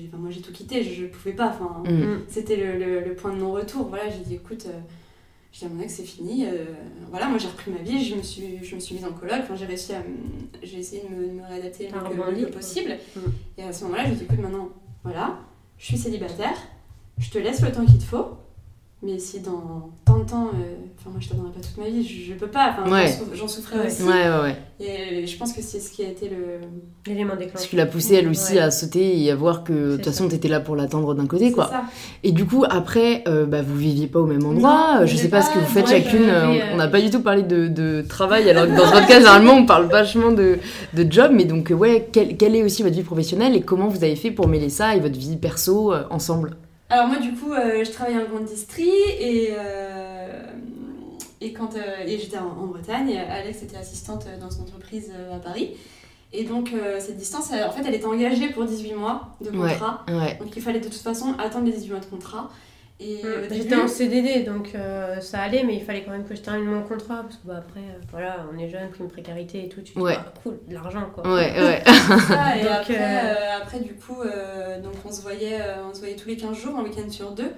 [SPEAKER 2] enfin, moi j'ai tout quitté, je, je pouvais pas. Enfin,
[SPEAKER 1] Mm.
[SPEAKER 2] C'était le, le- le point de non-retour. Voilà, j'ai dit écoute, euh, j'ai dit à mon ex c'est fini. euh, voilà, moi j'ai repris ma vie, je me suis, je me suis mise en coloc. Enfin, j'ai réussi à, me- j'ai essayé de me, de me réadapter le
[SPEAKER 3] rebondi,
[SPEAKER 2] le plus
[SPEAKER 3] quoi.
[SPEAKER 2] possible.
[SPEAKER 3] Mm.
[SPEAKER 2] Et à ce moment-là, j'ai dit écoute maintenant, voilà, je suis célibataire, je te laisse le temps qu'il te faut. Mais si dans tant de temps, euh, enfin moi je t'attendrai pas toute ma vie, je, je peux pas, enfin
[SPEAKER 1] Ouais.
[SPEAKER 2] j'en souffrais
[SPEAKER 3] Ouais.
[SPEAKER 2] aussi.
[SPEAKER 1] Ouais, ouais, ouais.
[SPEAKER 2] Et je pense que c'est ce qui a été le.
[SPEAKER 3] L'élément
[SPEAKER 1] Ce
[SPEAKER 3] déclencheur.
[SPEAKER 1] qui l'a poussé elle aussi
[SPEAKER 3] Ouais.
[SPEAKER 1] à sauter et à voir que de toute façon t'étais là pour l'attendre d'un côté quoi.
[SPEAKER 2] ça.
[SPEAKER 1] Et du coup après euh, bah, vous viviez pas au même endroit,
[SPEAKER 2] Non,
[SPEAKER 1] je sais pas ce que vous faites
[SPEAKER 2] moi,
[SPEAKER 1] chacune, euh,
[SPEAKER 3] euh,
[SPEAKER 1] on n'a pas du tout parlé de, de travail alors que dans ce podcast généralement on parle vachement de, de job mais donc euh, ouais quelle, quelle est aussi votre vie professionnelle et comment vous avez fait pour mêler ça et votre vie perso euh, ensemble?
[SPEAKER 2] Alors moi du coup euh, je travaillais en grande distrie et, euh, et, quand, euh, et j'étais en, en Bretagne. Alex était assistante dans une entreprise à Paris. Et donc cette distance, elle- en fait elle était engagée pour 18 mois de
[SPEAKER 1] Ouais.
[SPEAKER 2] contrat.
[SPEAKER 1] Ouais.
[SPEAKER 2] Donc il fallait de toute façon attendre les 18 mois de contrat. Et
[SPEAKER 3] Mm.
[SPEAKER 2] au
[SPEAKER 3] J'étais en CDD, donc euh, ça allait, mais il fallait quand même que je termine mon contrat, parce que bah, après, euh, voilà, on est jeune, prime précarité et tout, tu te dis,
[SPEAKER 1] Ouais.
[SPEAKER 3] ah, cool, de l'argent, quoi.
[SPEAKER 1] Ouais, ouais.
[SPEAKER 2] ça, et
[SPEAKER 3] Donc,
[SPEAKER 2] après,
[SPEAKER 3] euh,
[SPEAKER 2] euh, après du coup euh, donc on se voyait euh, on se voyait tous les 15 jours, un week-end sur deux.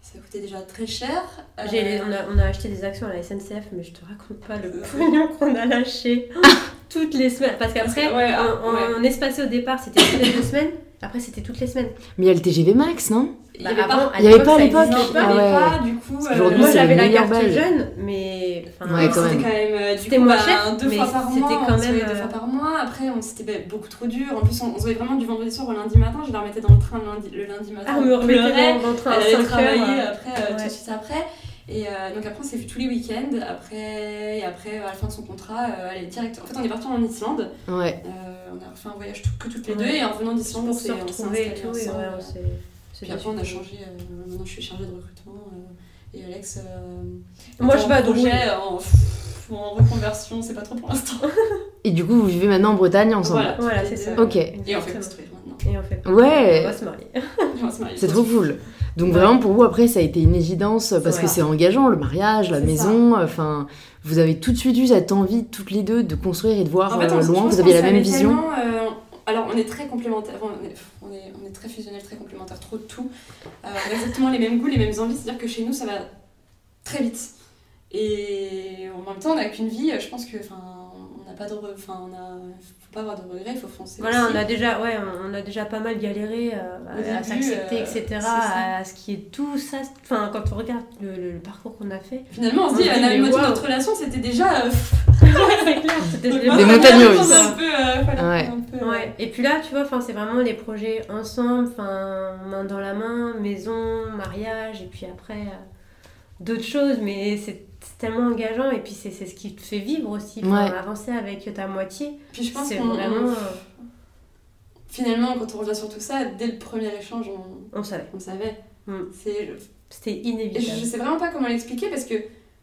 [SPEAKER 2] Ça coûtait déjà très cher. Euh,
[SPEAKER 3] on, a, on a acheté des actions à la SNCF, mais je te raconte pas le pognon qu'on a lâché toutes les semaines. Parce qu'après,
[SPEAKER 2] Ouais, ah,
[SPEAKER 3] on, on-
[SPEAKER 2] ouais.
[SPEAKER 3] on espacé au départ, c'était toutes les deux semaines, après c'était toutes les semaines.
[SPEAKER 1] Mais il y a le TGV Max non?
[SPEAKER 2] Il y
[SPEAKER 3] Bah,
[SPEAKER 2] avait pas
[SPEAKER 3] à
[SPEAKER 1] avait pas l'époque Ah ouais.
[SPEAKER 2] pas, du coup. Euh,
[SPEAKER 3] Moi
[SPEAKER 1] c'est
[SPEAKER 3] j'avais la carte
[SPEAKER 1] balles.
[SPEAKER 3] jeune, mais.
[SPEAKER 1] quand
[SPEAKER 2] c'était
[SPEAKER 1] même.
[SPEAKER 2] quand même euh, du
[SPEAKER 3] C'était
[SPEAKER 2] coup,
[SPEAKER 3] moins
[SPEAKER 2] bah,
[SPEAKER 3] cher,
[SPEAKER 2] deux fois par
[SPEAKER 3] c'était
[SPEAKER 2] mois,
[SPEAKER 3] quand
[SPEAKER 2] on se voyait
[SPEAKER 3] même,
[SPEAKER 2] deux
[SPEAKER 3] euh,
[SPEAKER 2] fois par mois. Après, on c'était bah, beaucoup trop dur. En plus, on, on se voyait vraiment du vendredi soir au lundi matin. Je la remettais dans le train le lundi, le lundi matin.
[SPEAKER 3] Ah, on me
[SPEAKER 2] on
[SPEAKER 3] remettait dans, le train
[SPEAKER 2] Elle allait
[SPEAKER 3] 5
[SPEAKER 2] travailler
[SPEAKER 3] heures.
[SPEAKER 2] après, tout de suite après. Et euh, donc après, on s'est vu tous les week-ends. Après, et après, à la fin de son contrat, euh, elle est direct. En fait, on est parti en Islande.
[SPEAKER 1] Ouais.
[SPEAKER 2] Euh, on a refait un voyage tout- que toutes les
[SPEAKER 3] Ouais.
[SPEAKER 2] deux. Et en venant d'Islande, on s'est
[SPEAKER 3] retrouver et tout, et ouais,
[SPEAKER 2] Puis après, on a changé. euh, maintenant, je suis chargée de recrutement. euh, et Alex. euh,
[SPEAKER 3] Moi, je vais à
[SPEAKER 2] projet, en, en reconversion. C'est pas trop pour l'instant.
[SPEAKER 1] Et du coup vous vivez maintenant en Bretagne ensemble
[SPEAKER 2] Voilà,
[SPEAKER 3] Voilà, c'est ça.
[SPEAKER 1] Ok.
[SPEAKER 2] Et on fait construire maintenant.
[SPEAKER 3] Et on fait.
[SPEAKER 1] Ouais.
[SPEAKER 3] On va se marier.
[SPEAKER 2] On va se marier.
[SPEAKER 1] C'est trop cool. Donc
[SPEAKER 3] Ouais.
[SPEAKER 1] vraiment pour vous après ça a été une évidence parce
[SPEAKER 3] Ouais.
[SPEAKER 1] que c'est engageant le mariage, la maison, enfin vous avez tout de suite eu cette envie toutes les deux de construire et de voir
[SPEAKER 2] En fait,
[SPEAKER 1] euh,
[SPEAKER 2] on-
[SPEAKER 1] loin, vous aviez
[SPEAKER 2] qu'on
[SPEAKER 1] la même vision.
[SPEAKER 2] euh, alors, on est très complémentaires. On, est, on, est, on est très fusionnels, très complémentaires, trop de tout. Euh, on a exactement les mêmes goûts, les mêmes envies. C'est-à-dire que chez nous, ça va très vite. Et en même temps, on n'a qu'une vie. Je pense que, enfin, on n'a pas de, enfin, on a, faut pas avoir de regrets. Il faut foncer.
[SPEAKER 3] Voilà,
[SPEAKER 2] aussi.
[SPEAKER 3] on a déjà, ouais, on- a déjà pas mal galéré euh, à,
[SPEAKER 2] début,
[SPEAKER 3] à s'accepter,
[SPEAKER 2] euh,
[SPEAKER 3] etc. À ce qui est tout ça. Enfin, quand on regarde le, le- le parcours qu'on a fait,
[SPEAKER 2] Finalement, on se dit, la moitié de notre relation, c'était déjà. euh,
[SPEAKER 3] c'est clair, c'était déjà-
[SPEAKER 1] Des montagnes russes.
[SPEAKER 2] prendre Un peu, euh,
[SPEAKER 1] Ouais.
[SPEAKER 3] Ouais. Et puis là, tu vois, enfin, c'est vraiment les projets ensemble, enfin, main dans la main, maison, mariage, et puis après euh, d'autres choses, mais c'est tellement engageant, et puis c'est c'est ce qui te fait vivre aussi,
[SPEAKER 1] Ouais.
[SPEAKER 3] avancer avec ta moitié,
[SPEAKER 2] Puis je pense
[SPEAKER 3] c'est
[SPEAKER 2] qu'on.
[SPEAKER 3] vraiment.
[SPEAKER 2] on-
[SPEAKER 3] euh,
[SPEAKER 2] Finalement, quand on revient sur tout ça, dès le premier échange, on,
[SPEAKER 3] on savait,
[SPEAKER 2] on savait.
[SPEAKER 3] Mm.
[SPEAKER 2] C'est
[SPEAKER 3] c'était
[SPEAKER 2] Et je,
[SPEAKER 3] inévitable.
[SPEAKER 2] je sais vraiment pas comment l'expliquer parce que,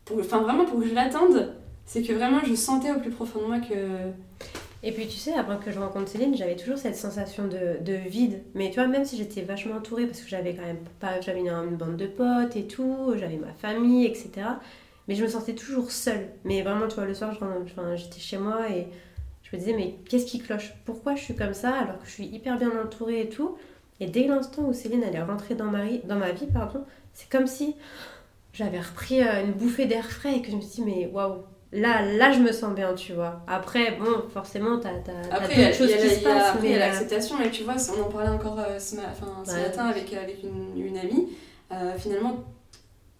[SPEAKER 2] pour, enfin vraiment pour que je l'attende, c'est que vraiment je sentais au plus profond de moi que.
[SPEAKER 3] Et puis tu sais, avant que je rencontre Céline, j'avais toujours cette sensation de, de vide. Mais tu vois, même si j'étais vachement entourée, parce que j'avais quand même pas, j'avais une, une bande de potes et tout, j'avais ma famille, etc. Mais je me sentais toujours seule. Mais vraiment, tu vois, le soir, j'étais chez moi et je me disais, mais qu'est-ce qui cloche? Pourquoi je suis comme ça alors que je suis hyper bien entourée et tout? Et dès l'instant où Céline allait rentrer dans ma, dans ma vie, pardon, c'est comme si j'avais repris euh, une bouffée d'air frais et que je me suis dit, mais waouh, là, là, je me sens bien, tu vois. Après, bon, forcément, t'as t'as- t'as
[SPEAKER 2] Après, il y a,
[SPEAKER 3] d'autres choses qui se passent.
[SPEAKER 2] après, il y a
[SPEAKER 3] mais, euh,
[SPEAKER 2] l'acceptation, et tu vois, on en parlait encore euh, ce, ma- enfin, ce
[SPEAKER 3] Ouais.
[SPEAKER 2] matin avec, avec une, une amie. Euh, finalement,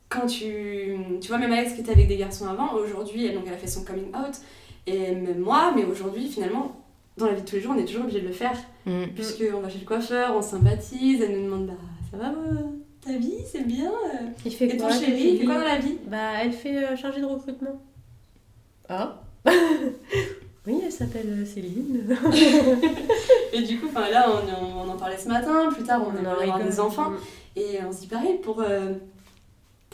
[SPEAKER 2] quand tu. Tu vois, même Alex qui était avec des garçons avant, aujourd'hui, elle, donc, elle a fait son coming out, et même moi, mais aujourd'hui, finalement, dans la vie de tous les jours, on est toujours obligé de le faire,
[SPEAKER 1] Mm.
[SPEAKER 2] puisqu'on va chez le coiffeur, on sympathise, elle nous demande Bah, ça va, euh, ta vie, c'est bien euh.
[SPEAKER 3] il fait
[SPEAKER 2] Et ton
[SPEAKER 3] quoi,
[SPEAKER 2] chéri, il fait quoi dans la vie?
[SPEAKER 3] Bah, elle fait euh, chargée de recrutement. Ah Oui, elle s'appelle euh, Céline.
[SPEAKER 2] Et du coup, là, on, on- on en parlait ce matin, plus tard, on, avoir
[SPEAKER 3] rigole.
[SPEAKER 2] des enfants. Et on se dit pareil, pour, euh,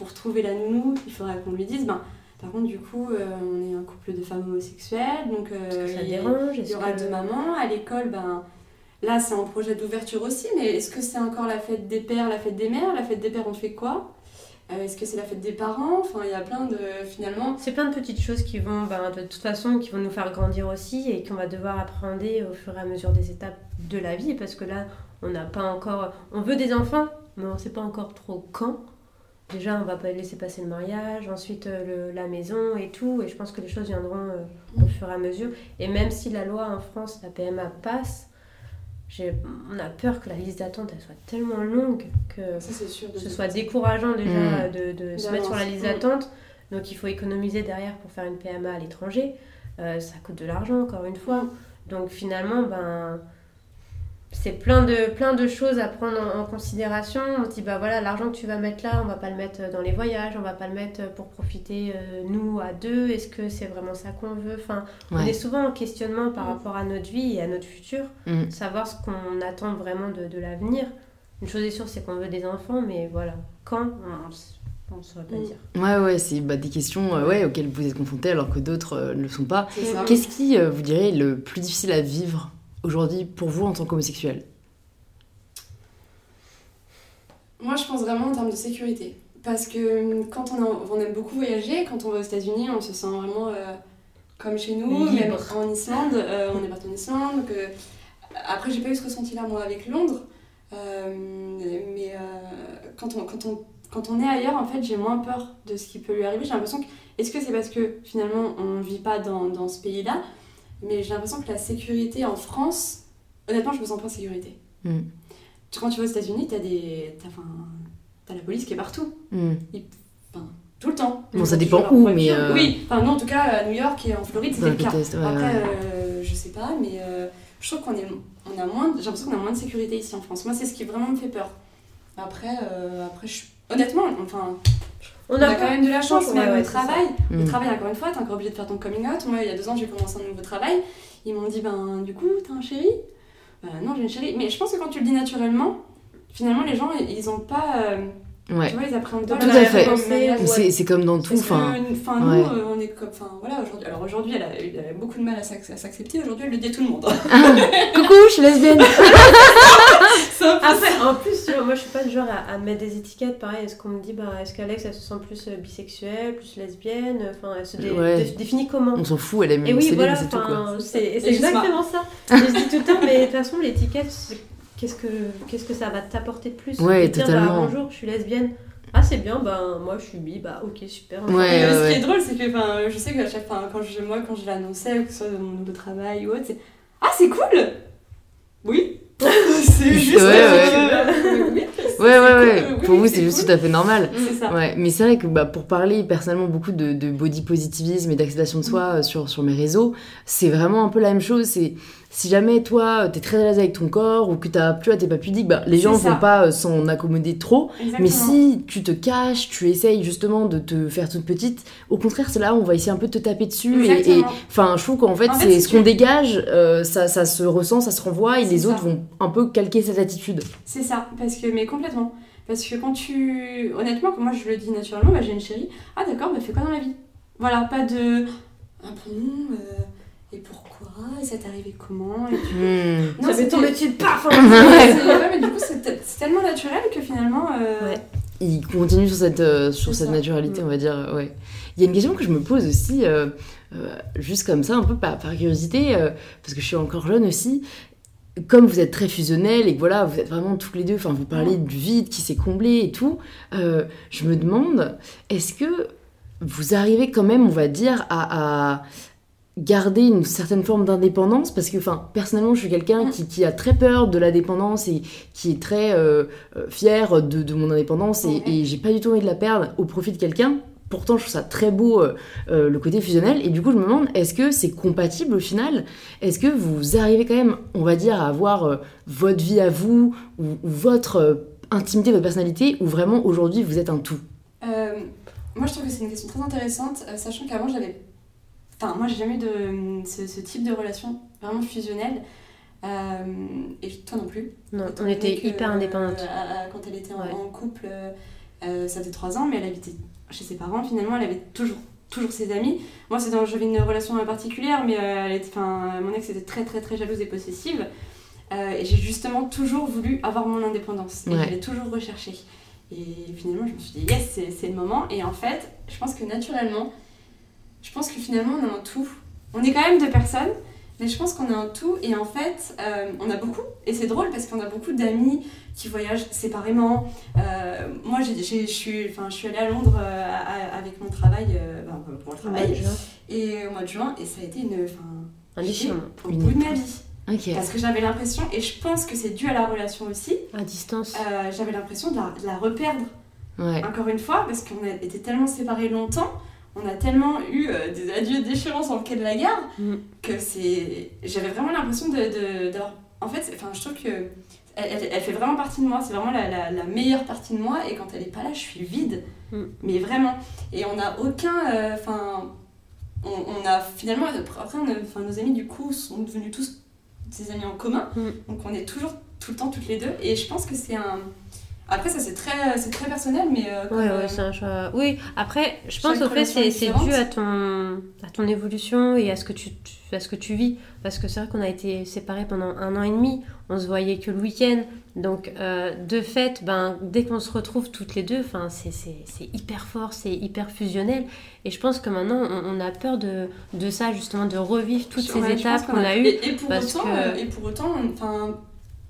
[SPEAKER 2] pour trouver la nounou, il faudra qu'on lui dise, ben, par contre, du coup, euh, on est un couple de femmes homosexuelles, donc euh,
[SPEAKER 3] Ça
[SPEAKER 2] il,
[SPEAKER 3] dérange
[SPEAKER 2] il y aura
[SPEAKER 3] que-
[SPEAKER 2] deux mamans. À l'école, ben, là, c'est en projet d'ouverture aussi, mais est-ce que c'est encore la fête des pères, la fête des mères La fête des pères, on fait quoi? Euh, Est-ce que c'est la fête des parents? Enfin, il y a plein de, finalement...
[SPEAKER 3] C'est plein de petites choses qui vont, ben, de toute façon, qui vont nous faire grandir aussi et qu'on va devoir appréhender au fur et à mesure des étapes de la vie. Parce que là, on n'a pas encore. On veut des enfants, mais on ne sait pas encore trop quand. Déjà, on va pas laisser passer le mariage, ensuite euh, le- la maison et tout. Et je pense que les choses viendront euh, au fur et à mesure. Et même si la loi en France, la PMA, passe, j'ai- on a peur que la liste d'attente elle soit tellement longue que
[SPEAKER 2] Ça, c'est sûr.
[SPEAKER 3] ce soit décourageant déjà
[SPEAKER 1] Mm.
[SPEAKER 3] de, de se mettre sur la liste d'attente. Donc il faut économiser derrière pour faire une PMA à l'étranger. Euh, ça coûte de l'argent encore une fois. Donc finalement, ben, c'est plein de, plein de choses à prendre en, en considération. On se dit, bah voilà, l'argent que tu vas mettre là, on va pas le mettre dans les voyages, on va pas le mettre pour profiter euh, nous à deux. Est-ce que c'est vraiment ça qu'on veut? Enfin, On est souvent en questionnement par
[SPEAKER 2] Mm.
[SPEAKER 3] rapport à notre vie et à notre futur
[SPEAKER 1] Mm.
[SPEAKER 3] savoir ce qu'on attend vraiment de, de l'avenir. Une chose est sûre, c'est qu'on veut des enfants, mais voilà, quand, on ne saurait pas
[SPEAKER 2] Mm.
[SPEAKER 3] dire.
[SPEAKER 1] Ouais, ouais, c'est bah, des questions euh, ouais, auxquelles vous êtes confrontés alors que d'autres euh, ne le sont pas. Qu'est-ce qui, euh, vous direz, est le plus difficile à vivre? Aujourd'hui pour vous en tant qu'homosexuel
[SPEAKER 2] Moi, je pense vraiment en termes de sécurité. Parce que euh, quand on, a- on aime beaucoup voyager, quand on va aux États-Unis, on se sent vraiment euh, comme chez nous.
[SPEAKER 3] Libre.
[SPEAKER 2] Même en Islande, euh, on est parti en Islande. Donc, euh, après, j'ai pas eu ce ressenti-là, moi, avec Londres. Mais quand, on, quand, on, quand on est ailleurs, en fait, j'ai moins peur de ce qui peut lui arriver. J'ai l'impression que. Est-ce que c'est parce que finalement, on vit pas dans, dans ce pays-là Mais j'ai l'impression que la sécurité en France, honnêtement, je me sens pas en sécurité.
[SPEAKER 1] Mm.
[SPEAKER 2] Quand tu vas aux États-Unis, t'as des. T'as la police qui est partout,
[SPEAKER 1] Mm.
[SPEAKER 2] tout le temps.
[SPEAKER 1] Bon, ça dépend où, mais, euh,
[SPEAKER 2] Oui, enfin, non, en tout cas, à New York et en Floride, c'était
[SPEAKER 1] le
[SPEAKER 2] cas.
[SPEAKER 1] ouais,
[SPEAKER 2] Après,
[SPEAKER 1] ouais.
[SPEAKER 2] euh, je sais pas, mais euh, je trouve qu'on est, on a moins, j'ai l'impression qu'on a moins de sécurité ici en France. Moi, c'est ce qui vraiment me fait peur. Après, euh, après je, honnêtement, enfin,
[SPEAKER 3] On
[SPEAKER 2] on a quand même de la chance,
[SPEAKER 3] ouais,
[SPEAKER 2] au
[SPEAKER 3] c'est
[SPEAKER 2] travail.
[SPEAKER 1] Mm.
[SPEAKER 2] Au travail, encore une fois, t'es encore obligé de faire ton coming out. Moi, il y a deux ans, j'ai commencé un nouveau travail. Ils m'ont dit, ben, du coup, t'as un chéri? Bah, non, j'ai une chérie. Mais je pense que quand tu le dis naturellement, finalement, les gens, ils ont pas. euh,
[SPEAKER 1] Ouais.
[SPEAKER 2] Tu vois, ils apprennent pas
[SPEAKER 3] Tout
[SPEAKER 2] le
[SPEAKER 1] à fait. C'est comme dans tout. Enfin,
[SPEAKER 2] nous,
[SPEAKER 1] ouais.
[SPEAKER 2] euh, on est comme. Enfin, voilà, aujourd'hui. Alors aujourd'hui, elle a, elle a beaucoup de mal à s'ac- à s'accepter. Aujourd'hui, elle le dit à tout le monde.
[SPEAKER 1] Ah, coucou, je suis lesbienne.
[SPEAKER 2] C'est un peu ça.
[SPEAKER 3] Après, en plus, tu vois, moi je suis pas du genre à, à mettre des étiquettes. Pareil, est-ce qu'on me dit, bah, est-ce qu'Alex elle se sent plus euh, bisexuelle, plus lesbienne Enfin, elle se dé-
[SPEAKER 1] Ouais.
[SPEAKER 3] dé- définit comment?
[SPEAKER 1] On s'en fout, elle aime
[SPEAKER 3] Et oui,
[SPEAKER 1] Céline,
[SPEAKER 3] voilà,
[SPEAKER 1] c'est
[SPEAKER 3] c'est c'est exactement ça. Et je dis tout le temps, mais de toute façon, l'étiquette, c'est- qu'est-ce que, qu'est-ce que ça va t'apporter de plus?
[SPEAKER 1] Ouais,
[SPEAKER 3] De dire,
[SPEAKER 1] totalement.
[SPEAKER 3] Bah, bonjour, je suis lesbienne. Ah, c'est bien, ben moi je suis bi, bah ok, super.
[SPEAKER 1] Ouais,
[SPEAKER 2] euh, ce qui est drôle, c'est que enfin, je sais que chaque fois, quand je, moi, quand je l'annonçais, que ce soit dans mon nouveau travail ou autre, c'est Ah, c'est cool C'est juste.
[SPEAKER 1] Ouais, ouais. Ouais, ouais,
[SPEAKER 2] oui,
[SPEAKER 1] Pour vous, c'est juste
[SPEAKER 2] cool.
[SPEAKER 1] tout à fait normal.
[SPEAKER 2] Ça.
[SPEAKER 1] Ouais, mais c'est vrai que bah, pour parler personnellement beaucoup de, de body positivisme et d'acceptation de soi euh, sur, sur mes réseaux, c'est vraiment un peu la même chose. C'est si jamais toi t'es très à l'aise avec ton corps ou que t'as tu vois, t'es pas pudique, bah, les gens
[SPEAKER 2] ça.
[SPEAKER 1] vont pas euh, s'en accommoder trop.
[SPEAKER 2] Exactement.
[SPEAKER 1] Mais si tu te caches, tu essayes justement de te faire toute petite, au contraire, c'est là où on va essayer un peu de te taper dessus. Et, enfin, je trouve qu'en fait,
[SPEAKER 2] En fait,
[SPEAKER 1] c'est
[SPEAKER 2] si
[SPEAKER 1] ce qu'on dégage, euh, ça, ça se ressent, ça se renvoie et les
[SPEAKER 2] ça.
[SPEAKER 1] autres vont un peu calquer cette attitude.
[SPEAKER 2] C'est ça, parce que, mais complètement. Parce que quand tu. Honnêtement, quand moi je le dis naturellement, bah, j'ai une chérie. Ah d'accord, bah fais quoi dans la vie? Voilà, pas de. Ah bon, euh, et pourquoi? Ah, et ça t'est arrivé comment et tu-
[SPEAKER 1] Hmm.
[SPEAKER 2] Non,
[SPEAKER 3] ça tomber dessus, paf
[SPEAKER 2] ouais, mais du coup, c'est tellement naturel que finalement. euh,
[SPEAKER 3] Ouais.
[SPEAKER 1] il continue sur cette, euh, sur cette
[SPEAKER 2] ça.
[SPEAKER 1] naturalité,
[SPEAKER 3] Mm.
[SPEAKER 1] on va dire. euh, Ouais. Il y a une question que je me pose aussi, euh, euh, juste comme ça, un peu par, par curiosité, euh, parce que je suis encore jeune aussi. Comme vous êtes très fusionnels et que voilà, vous êtes vraiment tous les deux, enfin, vous parlez du vide qui s'est comblé et tout, euh, je me demande, est-ce que vous arrivez quand même, on va dire, à, à garder une certaine forme d'indépendance Parce que, enfin, personnellement, je suis quelqu'un qui, qui a très peur de la dépendance et qui est très euh, euh, fière de, de mon indépendance et, j'ai pas du tout envie de la perdre au profit de quelqu'un. Pourtant, je trouve ça très beau, euh, euh, le côté fusionnel. Et du coup, je me demande, est-ce que c'est compatible au final? Est-ce que vous arrivez quand même, on va dire, à avoir euh, votre vie à vous ou, ou votre intimité, votre personnalité, ou vraiment aujourd'hui vous êtes un tout?
[SPEAKER 2] Moi, je trouve que c'est une question très intéressante, sachant qu'avant, j'avais. Enfin, moi, j'ai jamais eu de, ce, ce type de relation vraiment fusionnelle. Euh, et toi non plus.
[SPEAKER 3] Non, on était
[SPEAKER 2] que,
[SPEAKER 3] hyper
[SPEAKER 2] euh,
[SPEAKER 3] indépendantes.
[SPEAKER 2] quand elle était en,
[SPEAKER 3] Ouais.
[SPEAKER 2] en couple, euh, ça faisait trois ans, mais elle habitait chez ses parents. Finalement, elle avait toujours, toujours ses amis. Moi, c'est dans, j'avais une relation particulière, mais euh, elle était, enfin, mon ex était très, très, très jalouse et possessive. Euh, et j'ai justement toujours voulu avoir mon indépendance. Et
[SPEAKER 1] Ouais.
[SPEAKER 2] je l'ai toujours recherché. Et finalement, je me suis dit, yes, c'est le moment. Et en fait, je pense que naturellement, je pense que finalement, on a un tout. On est quand même deux personnes, mais je pense qu'on a un tout. Et en fait, euh, on a beaucoup. Et c'est drôle parce qu'on a beaucoup d'amis qui voyagent séparément. Euh, moi, je, suis, enfin, je suis allée à Londres euh, à- avec mon travail, euh, ben, pour le travail, et au mois de juin. Et ça a été une, enfin,
[SPEAKER 3] Un déchirement.
[SPEAKER 2] au
[SPEAKER 1] Une
[SPEAKER 2] bout de ma vie.
[SPEAKER 1] Ok.
[SPEAKER 2] Parce que j'avais l'impression, et je pense que c'est dû à la relation aussi,
[SPEAKER 3] À distance.
[SPEAKER 2] euh, j'avais l'impression de la, de la reperdre.
[SPEAKER 1] Ouais.
[SPEAKER 2] Encore une fois, parce qu'on a été tellement séparés longtemps, on a tellement eu euh, des adieux déchirants sur le quai de la gare,
[SPEAKER 3] Mm.
[SPEAKER 2] que c'est. J'avais vraiment l'impression de, d'avoir. En fait, enfin, je trouve que. Elle, elle- fait vraiment partie de moi, c'est vraiment la, la- la meilleure partie de moi, et quand elle est pas là, je suis vide.
[SPEAKER 3] Mm.
[SPEAKER 2] Mais vraiment. Et on n'a aucun. euh, Enfin. on, on a finalement. Après, on a- nos amis, du coup, sont devenus tous des amis en commun.
[SPEAKER 3] Mm.
[SPEAKER 2] Donc on est toujours tout le temps toutes les deux. Et je pense que c'est un. Après, ça c'est très, c'est très personnel, mais. euh,
[SPEAKER 3] Ouais, ouais, c'est un choix. Oui, après, je pense au fait c'est
[SPEAKER 2] est
[SPEAKER 3] c'est dû à ton, à ton évolution et à ce que tu, à ce que tu vis. Parce que c'est vrai qu'on a été séparés pendant un an et demi, on se voyait que le week-end. Donc, euh, de fait, ben, dès qu'on se retrouve toutes les deux, c'est hyper fort, c'est hyper fusionnel. Et je pense que maintenant, on, on a peur de, de ça, justement, de revivre toutes ces
[SPEAKER 2] ouais,
[SPEAKER 3] étapes qu'on a eues.
[SPEAKER 2] Et, et pour
[SPEAKER 3] parce
[SPEAKER 2] autant,
[SPEAKER 3] que-
[SPEAKER 2] euh, et pour autant, on- enfin.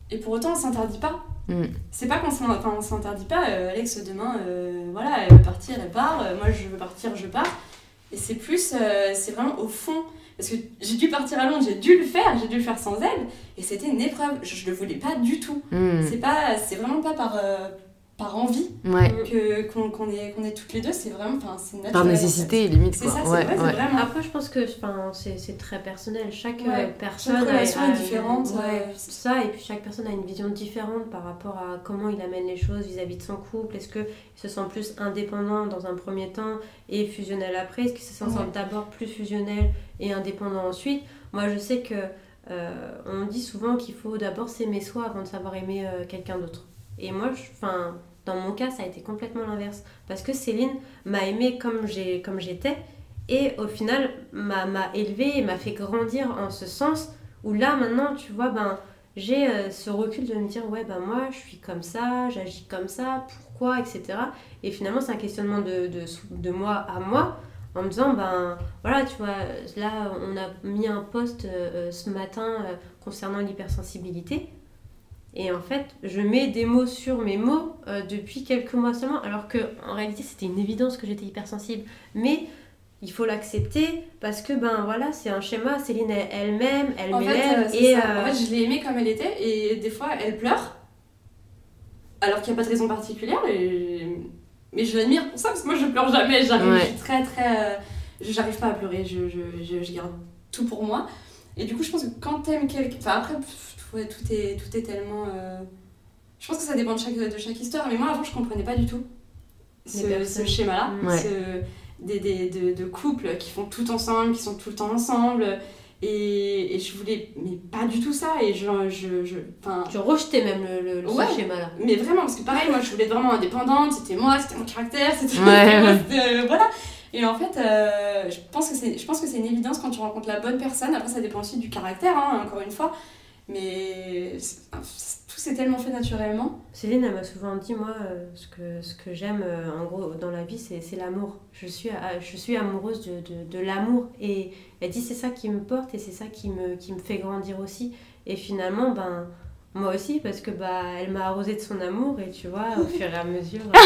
[SPEAKER 2] Et pour autant, on s'interdit pas.
[SPEAKER 1] Mm.
[SPEAKER 2] C'est pas qu'on s'interdit pas. euh, Alex, demain, euh, voilà, elle veut partir, elle part. euh, moi, je veux partir, je pars. Et c'est plus, c'est vraiment au fond. Parce que j'ai dû partir à Londres, j'ai dû le faire, j'ai dû le faire sans elle. Et c'était une épreuve. Je, je le voulais pas du tout.
[SPEAKER 1] Hmm.
[SPEAKER 2] C'est pas, c'est vraiment pas par, par envie
[SPEAKER 1] Ouais.
[SPEAKER 2] que qu'on qu'on est, qu'on est toutes les deux. C'est vraiment, enfin, c'est naturel.
[SPEAKER 1] Par
[SPEAKER 2] en fait.
[SPEAKER 1] nécessité, limite.
[SPEAKER 2] C'est
[SPEAKER 1] quoi.
[SPEAKER 2] ça, c'est
[SPEAKER 1] ouais,
[SPEAKER 2] vrai, c'est
[SPEAKER 1] ouais.
[SPEAKER 2] vraiment.
[SPEAKER 3] Après, je pense que c'est c'est très personnel. Chaque
[SPEAKER 2] Ouais.
[SPEAKER 3] euh, personne
[SPEAKER 2] Chaque
[SPEAKER 3] a-
[SPEAKER 2] relation
[SPEAKER 3] a,
[SPEAKER 2] est différente,
[SPEAKER 3] Ouais,
[SPEAKER 2] euh,
[SPEAKER 3] ça. Et puis chaque personne a une vision différente par rapport à comment il amène les choses vis-à-vis de son couple. Est-ce qu'il se sent plus indépendant dans un premier temps et fusionnel après? Est-ce qu'il se sent
[SPEAKER 2] Ouais.
[SPEAKER 3] d'abord plus fusionnel et indépendant ensuite? Moi, je sais que euh, on dit souvent qu'il faut d'abord s'aimer soi avant de savoir aimer euh, quelqu'un d'autre. Et moi, enfin, dans mon cas, ça a été complètement l'inverse. Parce que Céline m'a aimée comme j'étais. Et au final m'a élevée et m'a fait grandir en ce sens où là maintenant tu vois ben j'ai euh, ce recul de me dire ouais ben moi je suis comme ça j'agis comme ça pourquoi etc et finalement c'est un questionnement de, de, de moi à moi en me disant ben voilà tu vois là on a mis un post euh, euh, ce matin concernant l'hypersensibilité et en fait je mets des mots sur mes mots euh, depuis quelques mois seulement alors que en réalité c'était une évidence que j'étais hypersensible mais il faut l'accepter parce que ben voilà c'est un schéma Céline elle- elle-même elle
[SPEAKER 2] En fait,
[SPEAKER 3] m'élève
[SPEAKER 2] euh,
[SPEAKER 3] et
[SPEAKER 2] ça.
[SPEAKER 3] euh,
[SPEAKER 2] en fait, je l'ai aimée comme elle était et des fois elle pleure alors qu'il n'y a pas de raison particulière et... mais je l'admire pour ça parce que moi je pleure jamais j'arrive
[SPEAKER 1] Ouais.
[SPEAKER 2] je suis très très euh, je- j'arrive pas à pleurer je, je, je, je garde tout pour moi et du coup je pense que quand t'aimes quelqu'un enfin après pff, ouais, tout est tout est tellement euh, je pense que ça dépend de chaque de chaque histoire mais moi avant je comprenais pas du tout ce, ce schéma là
[SPEAKER 3] Mm.
[SPEAKER 1] Ouais.
[SPEAKER 2] des, des, de, de couples qui font tout ensemble, qui sont tout le temps ensemble. Et, et je voulais, mais pas du tout ça. Et je, je, je,
[SPEAKER 3] tu rejetais même le, le, le- ce
[SPEAKER 2] Ouais.
[SPEAKER 3] schéma là
[SPEAKER 2] mais vraiment, parce que pareil, moi je voulais être vraiment indépendante, c'était moi, c'était mon caractère, c'était euh, voilà. Et en fait, euh, je pense que c'est je pense que c'est une évidence quand tu rencontres la bonne personne. Après, ça dépend aussi du caractère, hein, encore une fois. Mais tout s'est tellement fait naturellement.
[SPEAKER 3] Céline, elle m'a souvent dit, moi, euh, ce que, ce que j'aime, euh, en gros, dans la vie, c'est l'amour. Je suis, je suis amoureuse de, de, de l'amour. Et elle dit, c'est ça qui me porte et c'est ça qui me, qui me fait grandir aussi. Et finalement, ben, moi aussi, parce que bah, elle m'a arrosé de son amour et tu vois, au fur et à mesure. euh,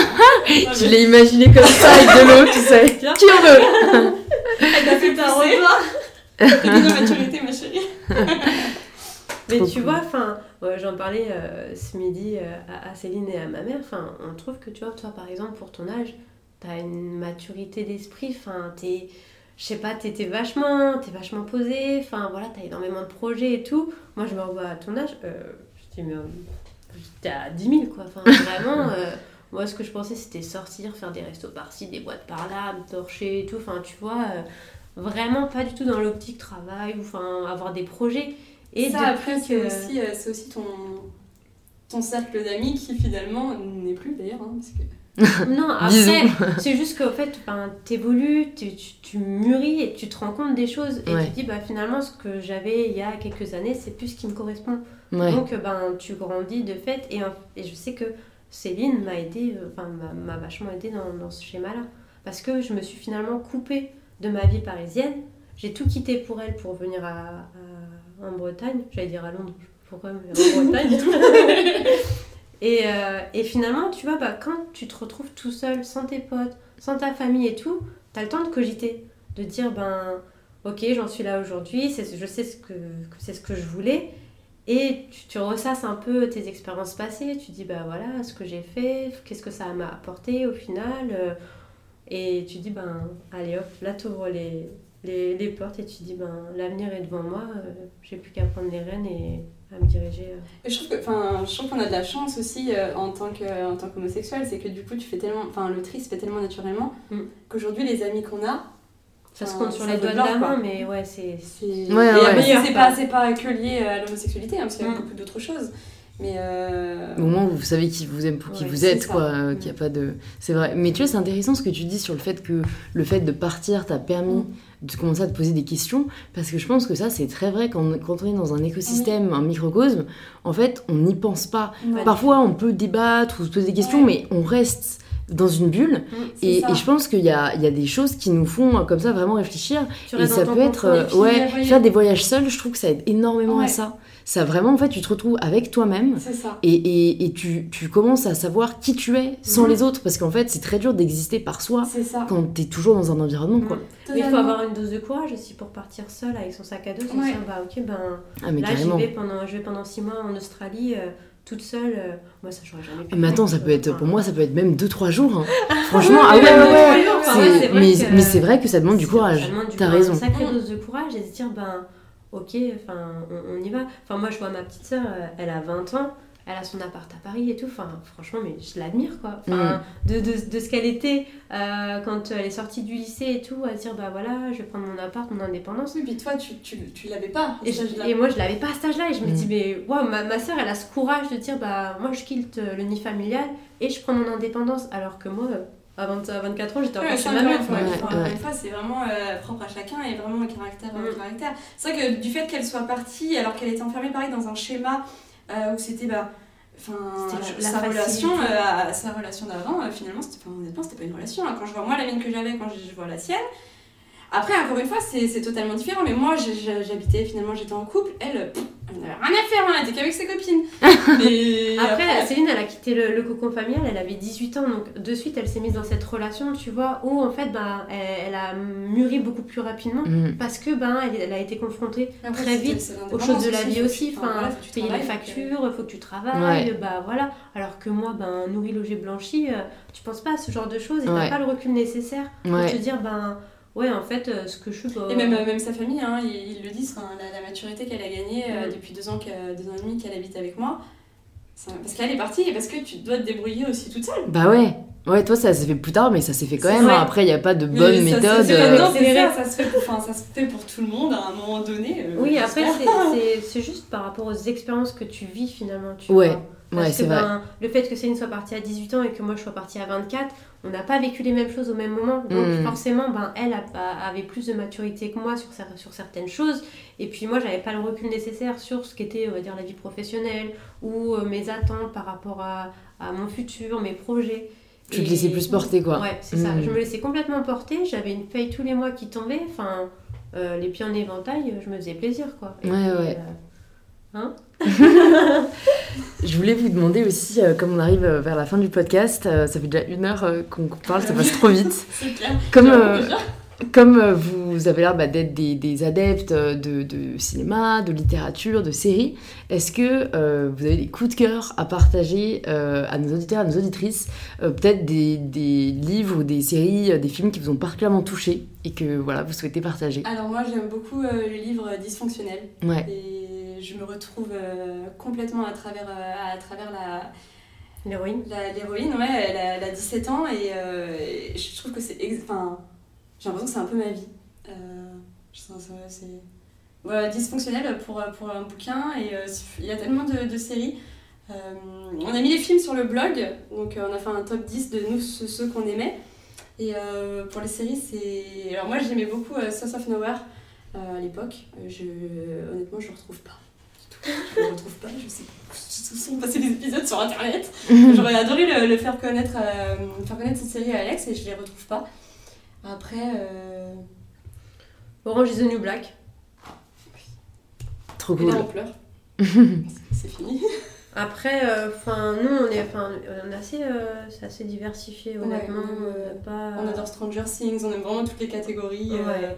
[SPEAKER 1] Je l'ai imaginé comme ça avec de l'eau, tu sais. Qui en veut
[SPEAKER 2] Elle a fait
[SPEAKER 3] ta repas.
[SPEAKER 2] de maturité, ma chérie.
[SPEAKER 3] Mais
[SPEAKER 1] Trop
[SPEAKER 3] tu
[SPEAKER 1] cool.
[SPEAKER 3] vois, enfin, ouais, j'en parlais euh, ce midi euh, à, à Céline et à ma mère. Enfin, on trouve que tu vois, toi par exemple, pour ton âge, t'as une maturité d'esprit. Enfin, t'es, je sais pas, t'es t'es vachement, t'es vachement posé. Enfin, voilà, t'as énormément de projets et tout. Moi, je me revois à ton âge. Euh, je dis mais euh, t'es à 10 000 quoi. Enfin, vraiment. moi, ce que je pensais, c'était sortir, faire des restos par-ci, des boîtes par-là, me torcher et tout. Enfin, tu vois, vraiment pas du tout dans l'optique travail ou enfin avoir des projets. Et
[SPEAKER 2] ça, après, c'est
[SPEAKER 3] que-
[SPEAKER 2] aussi, euh, c'est aussi ton, ton cercle d'amis qui finalement n'est plus d'ailleurs. Hein, parce que...
[SPEAKER 3] Non, après, c'est juste qu'en fait, ben, t'évolues, tu, tu, tu mûris et tu te rends compte des choses. Et
[SPEAKER 1] Ouais.
[SPEAKER 3] tu te dis, bah, finalement, ce que j'avais il y a quelques années, c'est plus ce qui me correspond.
[SPEAKER 1] Ouais.
[SPEAKER 3] Donc, euh, ben, tu grandis de fait. Et, et je sais que Céline m'a aidé, euh, enfin, m'a- m'a vachement aidé dans, dans ce schéma-là. Parce que je me suis finalement coupée de ma vie parisienne. J'ai tout quitté pour elle pour venir à, à- en Bretagne. J'allais dire à Londres. Pourquoi en Bretagne? Et, euh, et finalement, tu vois, bah, quand tu te retrouves tout seul, sans tes potes, sans ta famille et tout, t'as le temps de cogiter. De dire, ben, ok, j'en suis là aujourd'hui, je sais ce que, que c'est ce que je voulais. Et tu, tu ressasses un peu tes expériences passées, tu dis, bah voilà, ce que j'ai fait, qu'est-ce que ça m'a apporté au final. euh, et tu dis, ben, allez hop, là t'ouvres les, les, les portes et tu dis, ben, l'avenir est devant moi, euh, j'ai plus qu'à prendre les rênes et à me diriger. euh.
[SPEAKER 2] Et je trouve que, enfin, je trouve qu'on a de la chance aussi euh, en tant que, en tant qu'homosexuel, c'est que du coup, tu fais tellement, enfin, le tri se fait tellement naturellement
[SPEAKER 3] Mm.
[SPEAKER 2] qu'aujourd'hui, les amis qu'on a,
[SPEAKER 3] Ça se compte sur les doigts de la main, mais ouais, c'est.
[SPEAKER 2] c'est.
[SPEAKER 1] Ouais, ouais.
[SPEAKER 2] c'est pas, c'est pas que lié à l'homosexualité, hein, parce qu'il y a
[SPEAKER 3] Mm.
[SPEAKER 2] beaucoup d'autres choses. Mais. euh,
[SPEAKER 1] Au moins, vous savez qui vous aime pour qui
[SPEAKER 3] Ouais,
[SPEAKER 1] vous êtes, quoi. euh, qu'il y a pas de. C'est vrai. Mais tu vois, c'est intéressant ce que tu dis sur le fait que le fait de partir t'a permis de commencer à te poser des questions. Parce que je pense que ça, c'est très vrai quand, quand on est dans un écosystème, un microcosme. En fait, on n'y pense pas. Parfois, on peut débattre ou se poser des questions, mais on reste dans une bulle.
[SPEAKER 2] C'est
[SPEAKER 1] Et, je pense qu'il y a, il y a des choses qui nous font euh, comme ça vraiment réfléchir.
[SPEAKER 3] Tu
[SPEAKER 1] Et ça peut être, euh, ouais, faire des voyages seuls, je trouve que ça aide énormément à ça. Ça vraiment, en fait, tu te retrouves avec toi-même
[SPEAKER 2] C'est ça.
[SPEAKER 1] et, et, et tu, tu commences à savoir qui tu es sans
[SPEAKER 3] Mhm.
[SPEAKER 1] les autres. Parce qu'en fait, c'est très dur d'exister par soi quand t'es toujours dans un environnement, quoi.
[SPEAKER 3] Mais il faut avoir une dose de courage aussi pour partir seul avec son sac à dos.
[SPEAKER 2] Ouais.
[SPEAKER 3] dire, bah ok, ben
[SPEAKER 1] Ah, mais
[SPEAKER 3] là j'y
[SPEAKER 1] carrément.
[SPEAKER 3] vais pendant, je vais pendant six mois en Australie, euh, toute seule. euh, moi, ça, j'aurais jamais pu.
[SPEAKER 1] Mais attends, ça peut être, pour moi, ça peut être même 2-3 jours. hein. Franchement, ah ouais, ouais, ouais.
[SPEAKER 3] ouais,
[SPEAKER 1] mais
[SPEAKER 3] que-
[SPEAKER 1] mais c'est vrai que ça demande du courage. T'as raison.
[SPEAKER 3] Une sacrée dose de courage et se dire, ben ok, enfin, on, on y va. Enfin, moi, je vois ma petite sœur, euh, elle a 20 ans. Elle a son appart à Paris et tout. Enfin, franchement, mais je l'admire, quoi. Enfin,
[SPEAKER 1] Mm.
[SPEAKER 3] de, de, de ce qu'elle était euh, quand elle est sortie du lycée et tout, à dire, bah voilà, je vais prendre mon appart, mon indépendance.
[SPEAKER 2] Oui, puis toi, tu, tu, tu l'avais pas.
[SPEAKER 3] Et, je- et moi, je l'avais pas à cet âge-là. Et je me
[SPEAKER 1] Mm.
[SPEAKER 3] dis, mais waouh, ma, ma soeur, elle a ce courage de dire, bah moi, je quitte euh, le nid familial et je prends mon indépendance. Alors que moi, euh, à, 20 à 24 ans, j'étais encore
[SPEAKER 2] Ouais,
[SPEAKER 3] chez ma mère.
[SPEAKER 2] encore
[SPEAKER 1] ouais.
[SPEAKER 2] une fois, c'est vraiment euh, propre à chacun et vraiment un caractère. un
[SPEAKER 3] Mm.
[SPEAKER 2] caractère. C'est vrai que du fait qu'elle soit partie alors qu'elle était enfermée pareil dans un schéma où c'était bah, enfin, sa relation, euh, sa relation d'avant, euh, finalement, c'était, honnêtement, c'était pas une relation. hein. Quand je vois moi la mienne que j'avais, quand je, je vois la sienne. Après, encore une fois, c'est, totalement différent. Mais moi, j'habitais, finalement, j'étais en couple. Elle, pff, elle n'avait rien à faire, hein, elle était qu'avec ses copines. Et
[SPEAKER 3] Après, Céline, elle a quitté le, le cocon familial, elle avait 18 ans, donc de suite, elle s'est mise dans cette relation, tu vois, où en fait, bah, elle, elle a mûri beaucoup plus rapidement.
[SPEAKER 1] Mm.
[SPEAKER 3] Parce que ben elle, elle a été confrontée
[SPEAKER 2] Après,
[SPEAKER 3] très vite aux choses de la vie aussi, enfin,
[SPEAKER 2] voilà, faut que tu
[SPEAKER 3] payer les factures, faut que tu travailles,
[SPEAKER 1] Ouais.
[SPEAKER 3] bah voilà. Alors que moi, ben nourri, logé, blanchi, euh, tu penses pas à ce genre de choses et
[SPEAKER 1] Ouais.
[SPEAKER 3] t'as pas le recul nécessaire pour
[SPEAKER 1] Ouais.
[SPEAKER 3] te dire, ben ouais, en fait, euh, ce que je suis. bah,
[SPEAKER 2] Et même, euh, même sa famille, hein, ils, ils le disent, la, la maturité qu'elle a gagnée euh,
[SPEAKER 3] Mm.
[SPEAKER 2] depuis deux ans, que- deux ans et demi qu'elle habite avec moi. ça- Parce qu'elle est partie et parce que tu dois te débrouiller aussi toute seule.
[SPEAKER 1] Bah ouais. Ouais, toi, ça s'est fait plus tard, mais ça s'est fait quand même. hein. Après, il n'y a pas de
[SPEAKER 2] Mais
[SPEAKER 1] bonne
[SPEAKER 2] ça-
[SPEAKER 1] méthode. euh,
[SPEAKER 2] non, ça, ça se, fait pour, enfin, ça se fait pour tout le monde à un moment donné. euh,
[SPEAKER 3] Oui, après, c'est- juste par rapport aux expériences que tu vis finalement. Tu
[SPEAKER 1] Ouais,
[SPEAKER 3] vois. Parce
[SPEAKER 1] Ouais,
[SPEAKER 3] que ben, le fait que Céline soit partie à 18 ans et que moi je sois partie à 24, on n'a pas vécu les mêmes choses au même moment. Donc
[SPEAKER 1] Mm.
[SPEAKER 3] forcément, ben, elle a- a- avait plus de maturité que moi sur, cer- sur certaines choses. Et puis moi, j'avais pas le recul nécessaire sur ce qu'était, on va dire, la vie professionnelle ou euh, mes attentes par rapport à, à mon futur, mes projets.
[SPEAKER 1] Tu te laissais plus porter, quoi.
[SPEAKER 3] Ouais, c'est ça.
[SPEAKER 1] Mm.
[SPEAKER 3] Je me laissais complètement porter. J'avais une paye tous les mois qui tombait. Enfin, euh, les pieds en éventail, je me faisais plaisir, quoi. Et
[SPEAKER 1] Ouais,
[SPEAKER 3] puis,
[SPEAKER 1] ouais.
[SPEAKER 3] euh, hein
[SPEAKER 1] Je voulais vous demander aussi, euh, comme on arrive euh, vers la fin du podcast, euh, ça fait déjà une heure qu'on parle, ça passe trop vite.
[SPEAKER 2] C'est clair.
[SPEAKER 1] Comme. Comme euh, vous avez l'air bah, d'être des, des adeptes euh, de, de cinéma, de littérature, de séries, est-ce que euh, vous avez des coups de cœur à partager euh, à nos auditeurs, à nos auditrices euh, Peut-être des, des livres ou des séries, des films qui vous ont particulièrement touché et que voilà, vous souhaitez partager?
[SPEAKER 2] Alors moi j'aime beaucoup euh, le livre Dysfonctionnel
[SPEAKER 1] Ouais,
[SPEAKER 2] et je me retrouve euh, complètement à travers, euh, à travers la,
[SPEAKER 3] L'héroïne.
[SPEAKER 2] la- l'héroïne. Ouais, elle a, elle a 17 ans et, euh, et je trouve que c'est... Enfin, j'ai l'impression que c'est un peu ma vie. Euh, je sens c'est... Voilà, Dysfonctionnel pour, pour un bouquin et euh, il y a tellement de, de séries. Euh, on a mis les films sur le blog, donc euh, on a fait un top 10 de nous, ceux, ceux qu'on aimait. Et pour les séries, c'est. Alors moi j'aimais beaucoup Sauce of Nowhere à l'époque. Je... Honnêtement, je le retrouve pas. Je le retrouve pas, je sais pas. Sont passés des épisodes sur internet. J'aurais adoré le, le faire, connaître, euh, faire connaître cette série à Alex et je les retrouve pas. Après. euh,
[SPEAKER 3] Orange is the New Black.
[SPEAKER 1] trop
[SPEAKER 2] Et
[SPEAKER 1] cool.
[SPEAKER 2] là, on pleure. c'est fini.
[SPEAKER 3] Après, euh, enfin, nous, on est, enfin, on est assez, euh, c'est assez diversifié, honnêtement.
[SPEAKER 2] Ouais,
[SPEAKER 3] euh, pas,
[SPEAKER 2] On adore Stranger Things, on aime vraiment toutes les catégories. euh,
[SPEAKER 3] Ouais.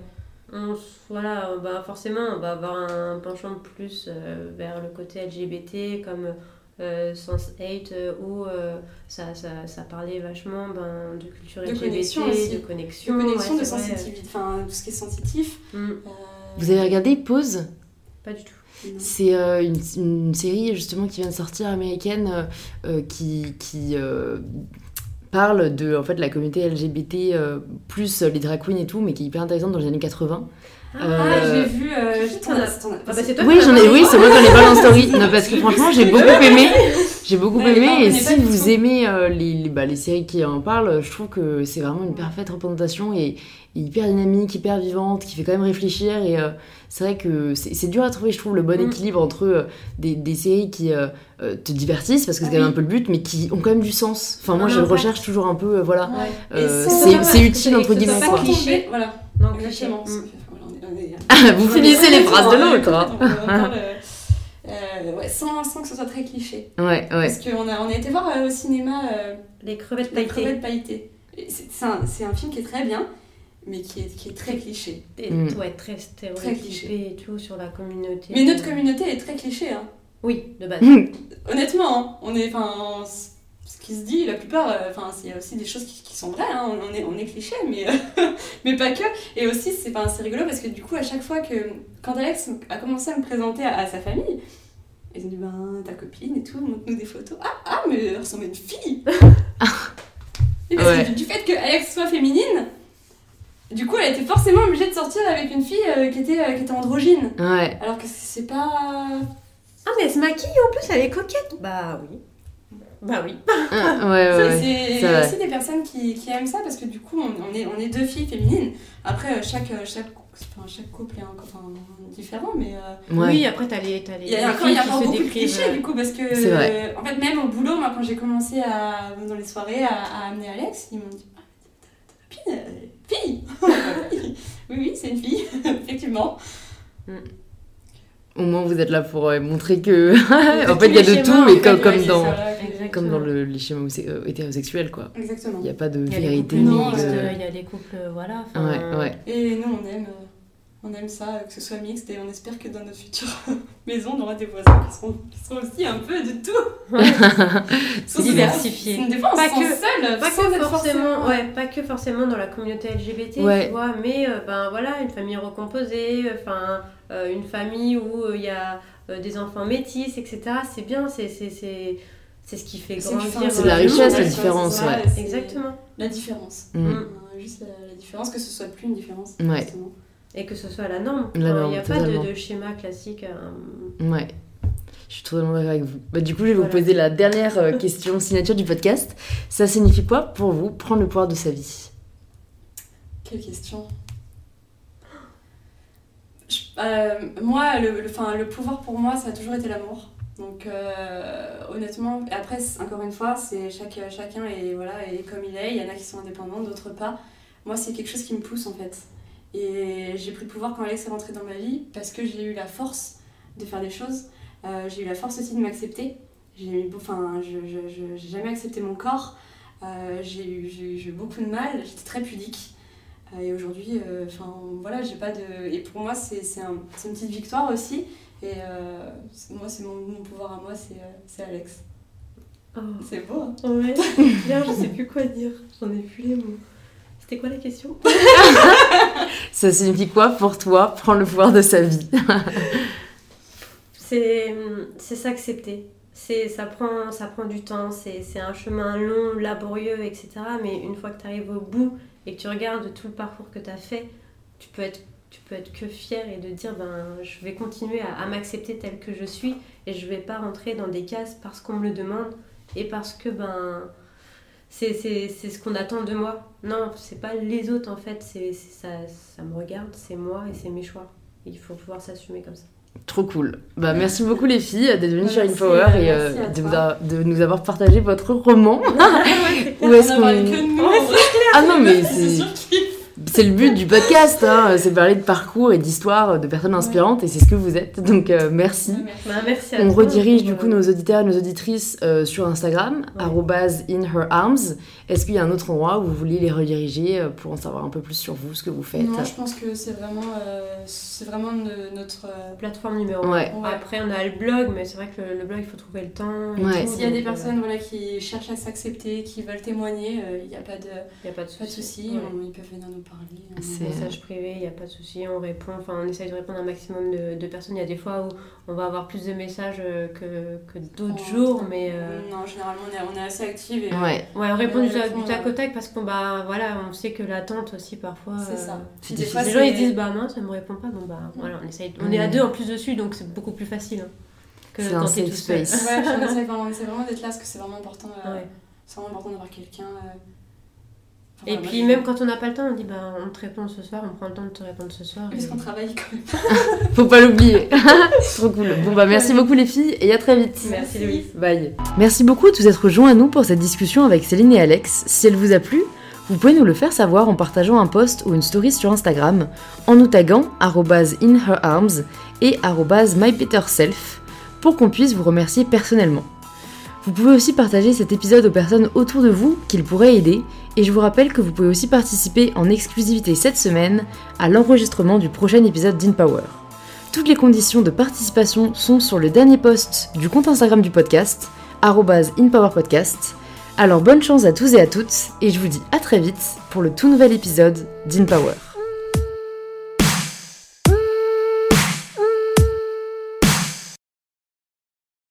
[SPEAKER 3] On voilà, euh, bah forcément, on va avoir un penchant plus euh, vers le côté LGBT, comme euh, Sense8, euh, où euh, ça, ça, ça parlait vachement ben, de culture
[SPEAKER 2] De
[SPEAKER 3] LGBT,
[SPEAKER 2] connexion aussi.
[SPEAKER 3] de
[SPEAKER 2] de
[SPEAKER 3] connexion.
[SPEAKER 2] connexion,
[SPEAKER 3] ouais,
[SPEAKER 2] de
[SPEAKER 3] c'est vrai.
[SPEAKER 2] sensitivité, enfin tout ce qui est sensitif.
[SPEAKER 3] Mm,
[SPEAKER 2] Euh,
[SPEAKER 1] Vous avez regardé Pause?
[SPEAKER 3] Pas du tout.
[SPEAKER 1] C'est euh, une, une série justement qui vient de sortir américaine euh, euh, qui, qui euh, parle de en fait, la communauté LGBT, euh, plus les drag queens et tout, mais qui est hyper intéressante dans les années 80.
[SPEAKER 2] Ah,
[SPEAKER 1] Euh,
[SPEAKER 2] l'ai vu.
[SPEAKER 1] Oui,
[SPEAKER 3] qui
[SPEAKER 1] j'en ai,
[SPEAKER 3] parlé.
[SPEAKER 1] oui, c'est moi qui en ai pas en story. Non, parce que franchement, j'ai beaucoup aimé. J'ai beaucoup
[SPEAKER 2] Ouais,
[SPEAKER 1] aimé.
[SPEAKER 2] non,
[SPEAKER 1] Et si vous
[SPEAKER 2] tout.
[SPEAKER 1] aimez euh, les, les, bah, les séries qui en parlent, je trouve que c'est vraiment une parfaite représentation et, et hyper dynamique, hyper vivante, qui fait quand même réfléchir. Et euh, c'est vrai que c'est c'est dur à trouver, je trouve, le bon
[SPEAKER 3] Mm.
[SPEAKER 1] équilibre entre euh, des, des séries qui te divertissent, parce que c'est
[SPEAKER 2] Ah
[SPEAKER 1] quand même
[SPEAKER 2] oui.
[SPEAKER 1] un peu le but, mais qui ont quand même du sens. Enfin, moi, je recherche toujours un peu, euh, voilà.
[SPEAKER 2] Ouais.
[SPEAKER 1] Euh, c'est utile, entre guillemets,
[SPEAKER 2] Voilà,
[SPEAKER 3] Donc,
[SPEAKER 2] exactement. Est-
[SPEAKER 1] Vous finissez les phrases de l'autre. hein.
[SPEAKER 2] Euh, euh, ouais, sans, sans que ce soit très cliché.
[SPEAKER 1] Ouais, ouais.
[SPEAKER 2] Parce qu'on a, on a été voir euh, au cinéma euh,
[SPEAKER 3] Les crevettes pailletées.
[SPEAKER 2] crevette pailletée. Et C'est un, c'est un film qui est très bien, mais qui est, qui est très cliché.
[SPEAKER 3] Et,
[SPEAKER 1] Mm.
[SPEAKER 3] ouais, très
[SPEAKER 2] cliché.
[SPEAKER 3] stéréotypé et tout sur la communauté.
[SPEAKER 2] Mais notre communauté est très cliché. Hein.
[SPEAKER 3] Oui, de base.
[SPEAKER 2] Honnêtement, hein, on est, enfin, ce qui se dit, la plupart, euh, enfin, il y a aussi des choses qui, qui sont vraies. hein, on, on est, on est cliché, mais, euh, mais pas que. Et aussi, c'est rigolo parce que du coup, à chaque fois que quand Alex a commencé à me présenter à, à sa famille. Ils ont dit, ben, ta copine et tout, montre-nous des photos. Ah, ah, mais elle ressemble à une fille Et parce
[SPEAKER 1] Ouais.
[SPEAKER 2] que du fait que Alex soit féminine, du coup, elle était forcément obligée de sortir avec une fille euh, qui, était, euh, qui était androgyne.
[SPEAKER 1] Ouais.
[SPEAKER 2] Alors que c'est pas.
[SPEAKER 3] Ah, mais elle se maquille en plus, elle est coquette. Bah oui. Bah oui.
[SPEAKER 1] Ah, ouais, ouais, ouais.
[SPEAKER 2] Il y a aussi des personnes qui, qui aiment ça parce que du coup, on, on est, on est deux filles féminines. Après, euh, chaque, euh, chaque, enfin, chaque couple est encore différent, mais euh,
[SPEAKER 1] Ouais.
[SPEAKER 3] Oui, après, t'as les, t'as les
[SPEAKER 2] il y a encore, beaucoup de clichés du coup parce que,
[SPEAKER 1] C'est vrai.
[SPEAKER 2] euh, en fait, même au boulot, moi, quand j'ai commencé à, dans les soirées à, à amener Alex, ils m'ont dit Ah, ta copine, euh, fille Oui, oui, c'est une fille, effectivement.
[SPEAKER 1] Au moins, vous êtes là pour euh, montrer que. En fait, il y a de tout, mais comme, dans. Comme dans le, les schémas euh, hétérosexuels, quoi.
[SPEAKER 2] Exactement.
[SPEAKER 1] Il n'y a pas de vérité. de-
[SPEAKER 3] il y a les couples, euh, voilà.
[SPEAKER 1] Ouais, ouais.
[SPEAKER 2] Et nous, on aime, euh, on aime ça, euh, que ce soit mixte, et on espère que dans notre future maison, on aura des voisins qui seront, qui seront aussi un peu de tout.
[SPEAKER 3] C'est diversifié.
[SPEAKER 2] Des fois, on
[SPEAKER 3] Pas
[SPEAKER 2] se sent
[SPEAKER 3] que-
[SPEAKER 2] seul,
[SPEAKER 3] Pas que, forcément, ouais, pas que forcément dans la communauté LGBT,
[SPEAKER 1] Ouais.
[SPEAKER 3] tu vois, mais euh, ben, voilà, une famille recomposée, enfin, euh, une famille où euh, il y a euh, des enfants métis, etc. C'est bien, c'est, c'est, ce qui fait grandir.
[SPEAKER 1] C'est la
[SPEAKER 3] le
[SPEAKER 1] richesse, la différence, ouais.
[SPEAKER 3] Exactement.
[SPEAKER 2] La différence.
[SPEAKER 1] Mm.
[SPEAKER 2] Euh, Juste la, la différence, que ce soit plus une différence.
[SPEAKER 1] Ouais.
[SPEAKER 3] Et que ce soit la norme. Il n'y a pas de, de schéma classique. euh,
[SPEAKER 1] Ouais. Je suis totalement d'accord avec vous. Bah, du coup, je vais vous poser la dernière euh, question signature du podcast. Ça signifie quoi pour vous prendre le pouvoir de sa vie?
[SPEAKER 2] Quelle question. Je- euh, moi, le, le, enfin, le pouvoir pour moi, ça a toujours été l'amour. Donc, euh, honnêtement, après, encore une fois, c'est chaque, chacun est, voilà, est comme il est. Il y en a qui sont indépendants, d'autres pas. Moi, c'est quelque chose qui me pousse en fait. Et j'ai pris le pouvoir quand Alex est rentré dans ma vie parce que j'ai eu la force de faire des choses. Euh, j'ai eu la force aussi de m'accepter. J'ai enfin, je, j'ai jamais accepté mon corps. Euh, j'ai eu, eu- beaucoup de mal. J'étais très pudique. Et aujourd'hui, enfin voilà, j'ai pas de. Et pour moi, c'est un- une petite victoire aussi. Et euh, c'est- moi, c'est mon, mon pouvoir à moi, c'est euh, c'est Alex.
[SPEAKER 3] Oh.
[SPEAKER 2] C'est beau. hein
[SPEAKER 3] Ouais, bien, je sais plus quoi dire. J'en ai plus les mots. C'était quoi la question?
[SPEAKER 1] Ça signifie quoi pour toi prendre le pouvoir de sa vie?
[SPEAKER 3] C'est c'est s'accepter. C'est ça prend ça prend du temps. C'est c'est un chemin long, laborieux, etc. Mais une fois que tu arrives au bout et que tu regardes tout le parcours que tu as fait, tu peux être tu peux être que fier et de dire ben je vais continuer à, à m'accepter tel que je suis et je vais pas rentrer dans des cases parce qu'on me le demande et parce que ben c'est ce qu'on attend de moi. Non, c'est pas les autres en fait, c'est ça, ça me regarde, c'est moi et c'est mes choix. Il faut pouvoir s'assumer comme ça.
[SPEAKER 1] Trop cool. Bah, merci beaucoup les filles d'être venues sur InPower et euh, de, vous a- de nous avoir partagé votre roman. Où est-ce qu'on... Ah non mais
[SPEAKER 2] C'est
[SPEAKER 1] c'est... le but du podcast, hein, c'est parler de parcours et d'histoires de personnes inspirantes et c'est ce que vous êtes. Donc euh, merci.
[SPEAKER 3] Bah, merci à
[SPEAKER 1] On
[SPEAKER 3] toi
[SPEAKER 1] redirige du coup
[SPEAKER 3] euh,
[SPEAKER 1] nos auditeurs et nos auditrices euh, sur Instagram,
[SPEAKER 3] Ouais.
[SPEAKER 1] arrobase in her arms. Est-ce qu'il y a un autre endroit où vous voulez les rediriger euh, pour en savoir un peu plus sur vous, ce que vous faites?
[SPEAKER 2] Non, je pense que c'est vraiment, euh, c'est vraiment notre. euh,
[SPEAKER 3] plateforme numéro 1.
[SPEAKER 1] Ouais.
[SPEAKER 3] Après, on a le blog, mais c'est vrai que le, le blog, il faut trouver le temps.
[SPEAKER 2] S'il y a des personnes voilà, qui cherchent à s'accepter, qui veulent témoigner, euh, il n'y a pas de,
[SPEAKER 3] Il n'y a pas de souci.
[SPEAKER 2] ils peuvent venir nous parler. On-
[SPEAKER 1] C'est-
[SPEAKER 3] Message privé, il n'y a pas de souci, on répond. Enfin, on essaye de répondre à un maximum de, de personnes. Il y a des fois où on va avoir plus de messages euh, que, que d'autres
[SPEAKER 2] on-
[SPEAKER 3] jours, mais. euh,
[SPEAKER 2] Non, généralement, on est, on est assez actifs. Et,
[SPEAKER 1] Ouais,
[SPEAKER 3] Ouais, on répond
[SPEAKER 2] on
[SPEAKER 3] du, du tac au tac parce qu'on bah, voilà, on sait que l'attente aussi parfois.
[SPEAKER 2] C'est
[SPEAKER 3] euh,
[SPEAKER 2] ça.
[SPEAKER 1] c'est
[SPEAKER 2] Des fois,
[SPEAKER 3] les gens ils
[SPEAKER 2] c'est-
[SPEAKER 3] disent bah non, ça me répond pas, bon bah voilà, on essaye. On
[SPEAKER 1] Mm.
[SPEAKER 3] est à deux en plus dessus, donc c'est beaucoup plus facile hein, que
[SPEAKER 1] C'est un safe space.
[SPEAKER 2] Ouais, essaie vraiment, d'être là parce que c'est vraiment important. euh,
[SPEAKER 3] Ouais.
[SPEAKER 2] C'est vraiment important d'avoir quelqu'un.
[SPEAKER 3] Et puis même quand on n'a pas le temps, on dit bah on te répond ce soir, on prend le temps de te répondre ce soir.
[SPEAKER 2] Parce
[SPEAKER 3] et-
[SPEAKER 2] qu'on travaille quand même.
[SPEAKER 1] faut pas l'oublier. Trop cool. Bon bah merci beaucoup les filles et à très vite.
[SPEAKER 3] Merci Louise.
[SPEAKER 1] Bye. Merci beaucoup de vous être rejoints à nous pour cette discussion avec Céline et Alex. Si elle vous a plu, vous pouvez nous le faire savoir en partageant un post ou une story sur Instagram, en nous taguant @inherarms et @mybetterself pour qu'on puisse vous remercier personnellement. Vous pouvez aussi partager cet épisode aux personnes autour de vous qu'il pourrait aider et je vous rappelle que vous pouvez aussi participer en exclusivité cette semaine à l'enregistrement du prochain épisode d'InPower. Toutes les conditions de participation sont sur le dernier post du compte Instagram du podcast, InPowerPodcast. Alors bonne chance à tous et à toutes, et je vous dis à très vite pour le tout nouvel épisode d'InPower.